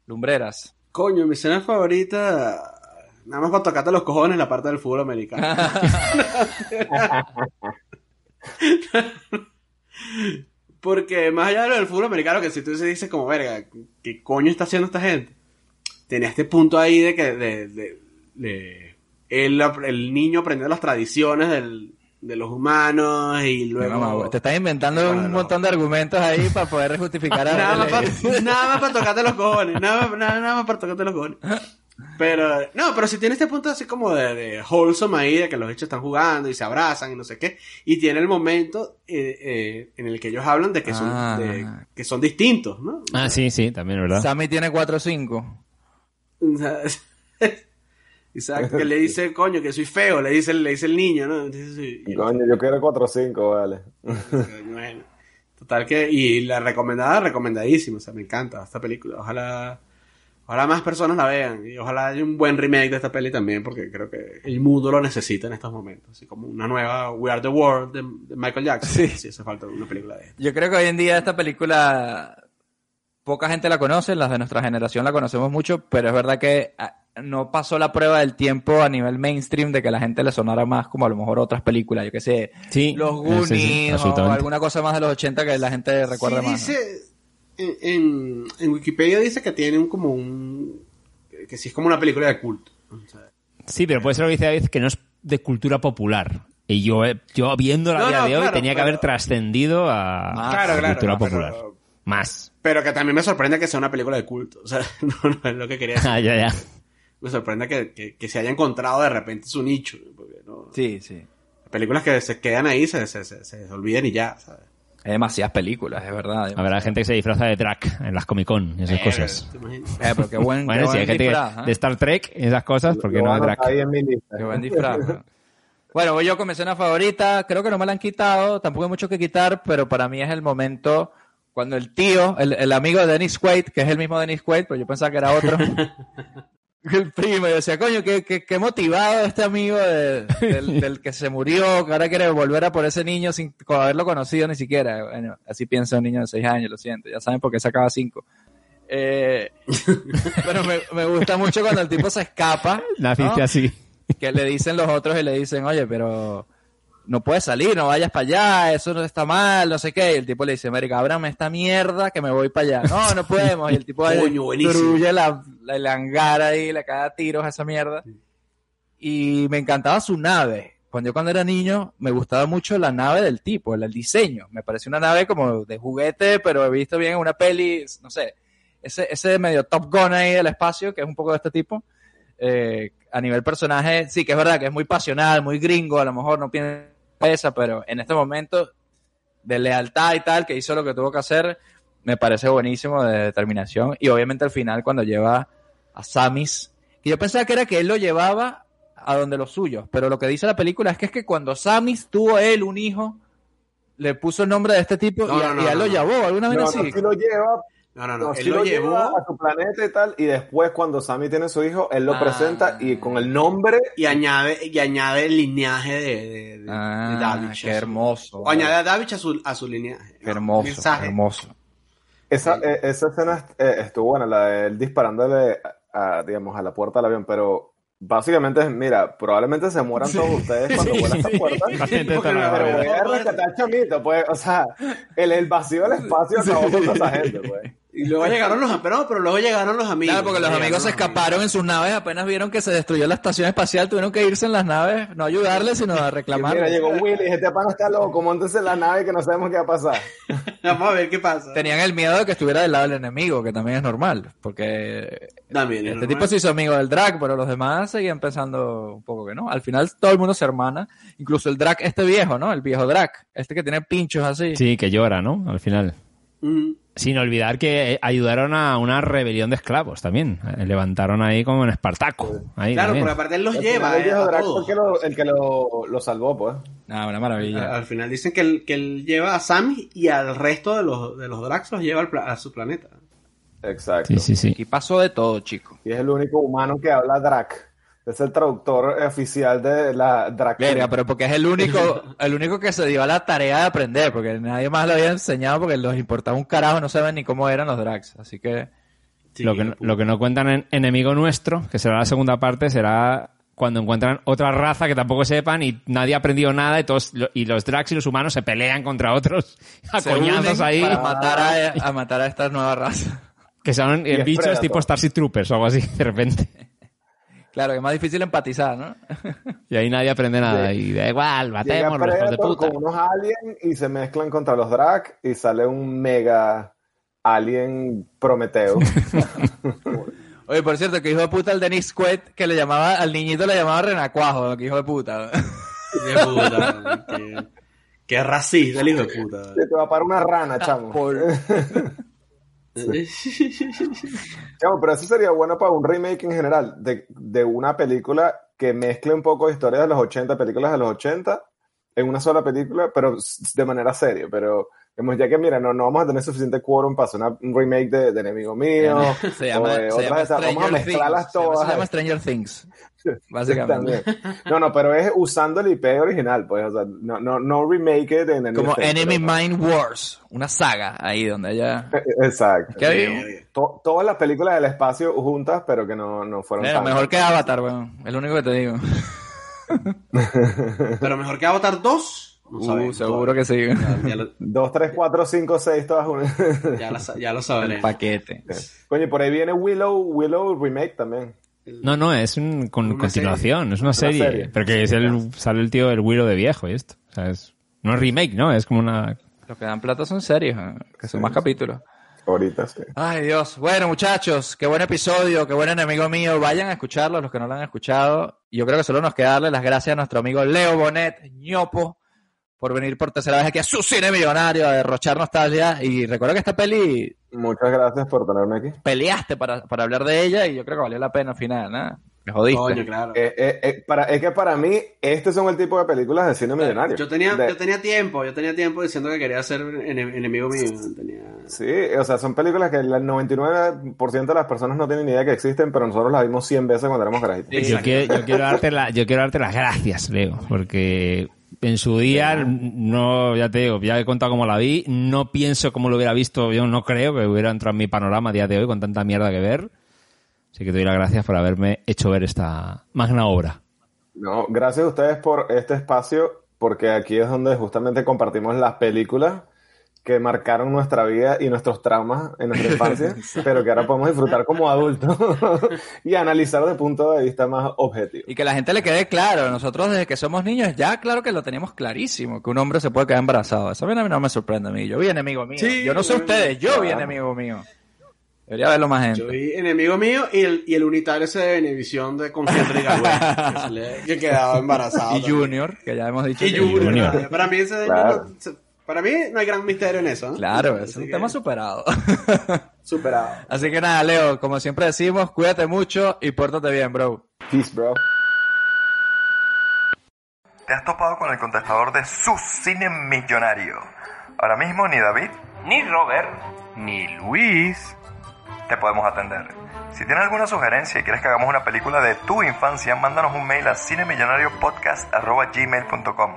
Lumbreras. Coño, mi escena favorita. Nada más cuando tocate los cojones la parte del fútbol americano. *laughs* Porque más allá de lo del fútbol americano, que si tú dices como, verga, ¿qué coño está haciendo esta gente? Tenía este punto ahí de que de, de- el, el niño aprendiendo las tradiciones del- de los humanos y luego... No, mamá, te estás inventando Bueno, un no. montón de argumentos ahí para poder justificar a nada, más para, *laughs* nada más para tocarte los cojones. Nada, más- nada, nada más para tocarte los cojones. Pero, no, pero si tiene este punto así como de, de wholesome ahí, de que los hechos están jugando y se abrazan y no sé qué. Y tiene el momento eh, eh, en el que ellos hablan de que son, Ah. de- que son distintos, ¿no? Ah, sí, sí, también, ¿verdad? Sammy tiene 4 o 5. *laughs* Isaac que *laughs* le dice, coño, que soy feo, le dice, le dice el niño, ¿no? Entonces, sí, Coño, yo quiero 4 o 5, vale. *laughs* bueno, total que, y la recomendada, recomendadísima, o sea, me encanta esta película, ojalá, ojalá más personas la vean, y ojalá haya un buen remake de esta peli también, porque creo que el mundo lo necesita en estos momentos, así como una nueva We Are the World de, de Michael Jackson, sí. hace falta una película de esta. Yo creo que hoy en día esta película poca gente la conoce, las de nuestra generación la conocemos mucho, pero es verdad que ah, no pasó la prueba del tiempo a nivel mainstream de que la gente le sonara más como a lo mejor otras películas, yo que sé, Sí, los Goonies sí, o alguna cosa más de los 80 que la gente recuerda Sí, más. dice, en, en, en Wikipedia dice que tiene un, como un, que sí es como una película de culto. Sí, pero puede ser lo que dice David, que no es de cultura popular. Y yo, eh, yo viendo la No, día no, de hoy, claro, tenía que pero- haber trascendido a, Claro, a claro, cultura no, pero- popular. Más. Pero que también me sorprende que sea una película de culto. O sea, *laughs* no, no es lo que quería decir. Ah, ya, ya. Me sorprende que, que, que se haya encontrado de repente su nicho. Porque no, Sí, sí. películas que se quedan ahí se, se, se, se olvidan y ya, ¿sabes? Hay demasiadas películas, es verdad. Habrá gente que se disfraza de Drac en las Comic Con y esas Eh, cosas. ¿te imaginas? Eh, pero qué buen, *laughs* Bueno, qué si buen hay gente disfraz, ¿eh? de Star Trek y esas cosas, ¿por qué Lo no de Drac? ahí en mi lista. Qué buen disfraz. ¿no? Bueno, voy yo con mi escena favorita. Creo que no me la han quitado. Tampoco hay mucho que quitar, pero para mí es el momento cuando el tío, el, el amigo de Dennis Quaid, que es el mismo Dennis Quaid, pero yo pensaba que era otro. *laughs* el primo, yo decía, coño, qué, qué, qué motivado este amigo de- del, *laughs* del que se murió, que ahora quiere volver a por ese niño sin haberlo conocido ni siquiera. Bueno, así piensa un niño de 6 años, lo siento. Ya saben por qué sacaba 5. Eh, *laughs* pero me, me gusta mucho cuando el tipo se escapa. Naciste ¿no? así. que le dicen los otros y le dicen, oye, pero no puedes salir, no vayas para allá, eso no está mal, no sé qué. Y el tipo le dice, América, ábrame esta mierda que me voy para allá. No, no podemos. Y el tipo *laughs* destruye la, la, el hangar ahí, le cae a tiros a esa mierda. Y me encantaba su nave. Cuando yo cuando era niño me gustaba mucho la nave del tipo, el, el diseño. Me pareció una nave como de juguete, pero he visto bien en una peli, no sé, ese, ese medio Top Gun ahí del espacio, que es un poco de este tipo. Eh, a nivel personaje, sí que es verdad que es muy pasional, muy gringo, a lo mejor no piensa esa, pero en este momento de lealtad y tal, que hizo lo que tuvo que hacer, me parece buenísimo de determinación. Y obviamente al final cuando lleva a Samis, que yo pensaba que era que él lo llevaba a donde los suyos, pero lo que dice la película es que es que cuando Samis tuvo él un hijo, le puso el nombre de este tipo No, y, no, él no, lo llevó, alguna vez así. lo lleva, No, no, no. no, él sí lo llevó. a su planeta y tal, y después cuando Sammy tiene su hijo, él lo Ah. presenta y con el nombre Y añade, y añade el lineaje de, de, de- Ah, de Davich. qué hermoso. O añade a Davich a su, a su lineaje. Qué hermoso, Mensaje. hermoso. Esa, eh, esa escena eh, estuvo buena, la de él disparándole a, digamos, a la puerta del avión, pero básicamente es, mira, probablemente se mueran todos ustedes cuando vuela *laughs* esta puerta, La gente está pero voy a rescatar chamito, pues, o sea, el, el vacío del espacio acabó con toda esa gente, pues. Y luego llegaron los, pero, no, pero luego llegaron los amigos. Claro, porque los Llegaron amigos se escaparon en sus naves, apenas vieron que se destruyó la estación espacial, tuvieron que irse en las naves, no ayudarles, sino a *laughs* reclamar. mira, llegó Willy y este pana está loco, montense en la nave que no sabemos qué va a pasar. *laughs* Vamos a ver qué pasa. Tenían el miedo de que estuviera del lado del enemigo, que también es normal, porque También es este normal. tipo se hizo amigo del drag, pero los demás seguían pensando un poco que no. Al final todo el mundo se hermana, incluso el drag este viejo, ¿no? El viejo drag, este que tiene pinchos así. Sí, que llora, ¿no? Al final. Mm. Sin olvidar que eh, ayudaron a una rebelión de esclavos también. Eh, Levantaron ahí como en Espartaco. Ahí Claro, también. porque aparte él los lleva eh, a Drax todos. que lo, el que lo, lo salvó, pues. Ah, una maravilla. Al final dicen que él, que él lleva a Sammy y al resto de los, de los Drax los lleva a su planeta. Exacto. Sí, sí, sí. Y pasó de todo, chico. Y es el único humano que habla Drac. Es el traductor oficial de la. Verga, pero porque es el único, *laughs* el único que se dio a la tarea de aprender, porque nadie más lo había enseñado porque los importaba un carajo, no saben ni cómo eran los drags, así que lo, que, no- lo que no cuentan en Enemigo Nuestro, que será la segunda parte, será cuando encuentran otra raza que tampoco sepan y nadie ha aprendido nada y, todos, y los drags y los humanos se pelean contra otros *laughs* a coñazos ahí. para matar a, a matar a esta nueva raza. Que son eh, bichos Predator. tipo Starship Troopers o algo así, *laughs* de repente. Claro, que es más difícil empatizar, ¿no? *laughs* Y ahí nadie aprende nada. Y da igual, matémoslos, hijos de puta. con unos aliens y se mezclan contra los Drac y sale un mega alien Prometeo. *laughs* Oye, por cierto, que hijo de puta el Denis Quaid, que le llamaba, al niñito le llamaba renacuajo, que hijo de puta. Qué puta, qué, qué racista el hijo de puta. Se te va a parar una rana, chamo. *laughs* *laughs* Chamo, pero eso sería bueno para un remake en general, de, de una película que mezcle un poco historias de los 80, películas de los 80, en una sola película, pero de manera seria. Pero, ya que, mira, no, no vamos a tener suficiente quórum para hacer un remake de, de Enemigo Mío, *laughs* Se llama, o de se otras llama. Vamos a Stranger mezclarlas Things. Se llama- todas. Se llama. Stranger Things. *laughs* Básicamente. No, no, pero es usando el IP original, pues, o sea, no, no, no remake de Enemy Como Things, Enemy pero- Mind Wars, una saga ahí donde ella... *laughs* Exacto. ¿Qué digo? To- todas las películas del espacio juntas, pero que no, no fueron Mira, tan- mejor que Avatar, weón. Es lo único que te digo. Pero mejor que Avatar 2. No Uh, seguro que sí. Ya, ya lo, 2, 3, 4, 5, 6, todas juntas. ya lo ya lo sabremos. Paquete. Coño, y por ahí viene Willow, Willow Remake también. No, no, es un, con, Una continuación, es una Una serie. serie. Pero que es el, sale el tío del Willow de viejo y esto. O sea, es, no es remake, ¿no? Es como una... Los que dan plata son serios, ¿eh? que son más capítulos. Ahorita sí. Ay, Dios. Bueno, muchachos, qué buen episodio, qué buen enemigo mío. Vayan a escucharlo, los que no lo han escuchado. Yo creo que solo nos queda darle las gracias a nuestro amigo Leo Bonet, ñopo, por venir por tercera vez aquí a su cine millonario a derrochar nostalgia. Y recuerdo que esta peli Muchas gracias por tenerme aquí. peleaste para, para hablar de ella y yo creo que valió la pena al final, ¿no? Me jodiste. Coño, claro. Eh, eh, eh, para, es que para mí, estos son el tipo de películas de cine millonario. Yo tenía, De- yo tenía tiempo, yo tenía tiempo diciendo que quería ser ene- enemigo mío. Tenía... Sí, o sea, son películas que el 99% de las personas no tienen ni idea que existen, pero nosotros las vimos 100 veces cuando éramos carajitos. Yo quiero, yo quiero darte la, yo quiero darte las gracias, Leo, porque en su día no, ya te digo, ya he contado cómo la vi, no pienso cómo lo hubiera visto, yo no creo que hubiera entrado en mi panorama a día de hoy con tanta mierda que ver. Así que te doy las gracias por haberme hecho ver esta magna obra. No, gracias a ustedes por este espacio, porque aquí es donde justamente compartimos las películas que marcaron nuestra vida y nuestros traumas en nuestra infancia, *laughs* pero que ahora podemos disfrutar como adultos *laughs* y analizar de punto de vista más objetivo. Y que la gente le quede claro, nosotros desde que somos niños ya claro que lo teníamos clarísimo, que un hombre se puede quedar embarazado. Eso a mí no me sorprende a mí. Yo vi enemigo mío. Sí, yo no sé ustedes, yo vi claro. enemigo mío. Debería verlo más gente. Yo vi enemigo mío y el, y el unitario ese de Benevisión de Rigagüey, que, quedaba *laughs* embarazado. Y también. Junior, que ya hemos dicho. Y que- Junior. Junior. Para mí, ese Claro. no- se- para mí no hay gran misterio en eso. ¿no? Claro, es Así un que- tema superado. *laughs* superado. Así que nada, Leo, como siempre decimos, cuídate mucho y pórtate bien, bro. Peace, bro. ¿Te has topado con el contestador de su cine millonario? Ahora mismo ni David, ni Robert, ni Luis te podemos atender. Si tienes alguna sugerencia y quieres que hagamos una película de tu infancia, mándanos un mail a cinemillonariopodcast.gmail.com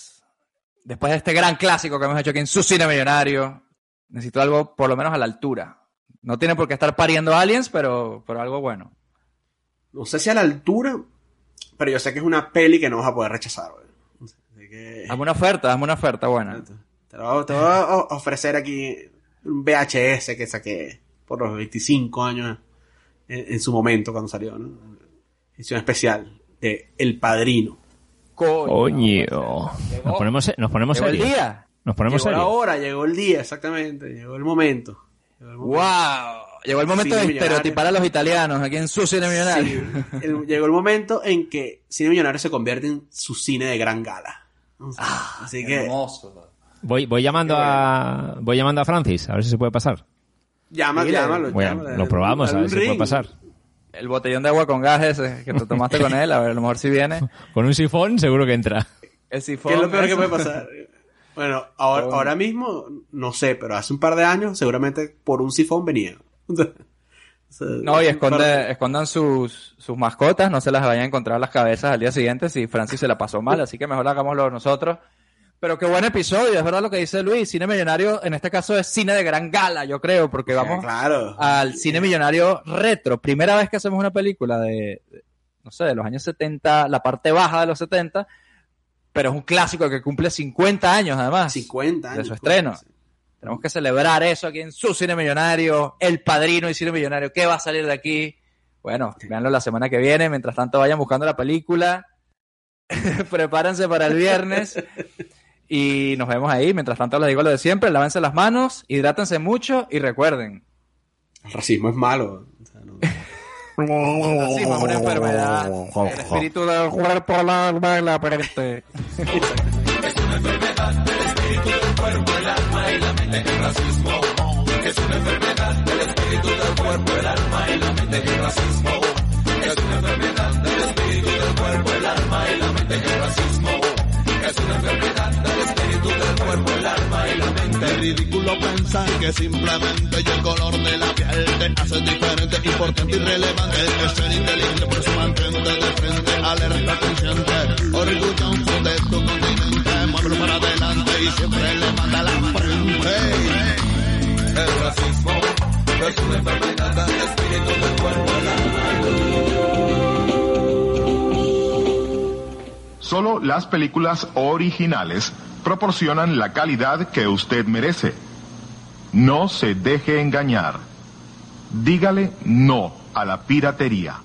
después de este gran clásico que hemos hecho aquí en su cine millonario, necesito algo por lo menos a la altura. No tiene por qué estar pariendo aliens, pero, pero algo bueno. No sé si a la altura, pero yo sé que es una peli que no vas a poder rechazar. que Dame una oferta, dame una oferta buena. te voy- te voy a ofrecer aquí un VHS que saqué por los 25 años en, en su momento cuando salió, ¿no? Edición especial de El Padrino. Coño. Nos ponemos, nos ponemos Llegó el día. Nos ponemos llegó la hora, llegó el día, exactamente. Llegó el momento. Llegó el momento. ¡Wow! Llegó el momento Cine de millonario. estereotipar a los italianos aquí en su cine millonario. Sí, el- llegó el momento en que Cine Millonario se convierte en su cine de gran gala. Así que Voy, voy llamando a voy llamando a Francis, a ver si se puede pasar. llama, llámalo, llámalo. lo probamos, a ver si puede ring. pasar. El botellón de agua con gas ese que te tomaste con él, a ver, a lo mejor si viene. *laughs* Con un sifón seguro que entra. El sifón. ¿Qué es lo peor que puede pasar? *laughs* Bueno, ahora mismo no sé, pero hace un par de años seguramente por un sifón venía. *laughs* No, y esconde, escondan sus, sus mascotas, no se las vayan a encontrar las cabezas al día siguiente si Francis se la pasó mal, así que mejor hagámoslo nosotros. Pero qué buen episodio, es verdad lo que dice Luis, cine millonario en este caso es cine de gran gala, yo creo, porque vamos claro. al cine millonario retro, primera vez que hacemos una película de, no sé, de los años 70, la parte baja de los 70, pero es un clásico que cumple 50 años además. 50 años. De su estreno. Tenemos que celebrar eso aquí en su cine millonario, el padrino y cine millonario. ¿Qué va a salir de aquí? Bueno, véanlo la semana que viene. Mientras tanto, vayan buscando la película. *laughs* Prepárense para el viernes. *laughs* Y nos vemos ahí. Mientras tanto, les digo lo de siempre: lávense las manos, hidrátense mucho y recuerden. El racismo es malo. O sea, no- El racismo es una enfermedad. El espíritu del cuerpo, el alma y la mente. Es una enfermedad del espíritu del cuerpo, el alma y la mente el racismo. Es Es ridículo pensar que simplemente el color de la piel te hace diferente, importante y relevante. Es ser inteligente, por eso mantente de frente, alerta consciente, orgulloso de tu continente, muévelo para adelante y siempre levanta la frente. El racismo es una enfermedad del espíritu del cuerpo, el Solo las películas originales proporcionan la calidad que usted merece. No se deje engañar. Dígale no a la piratería.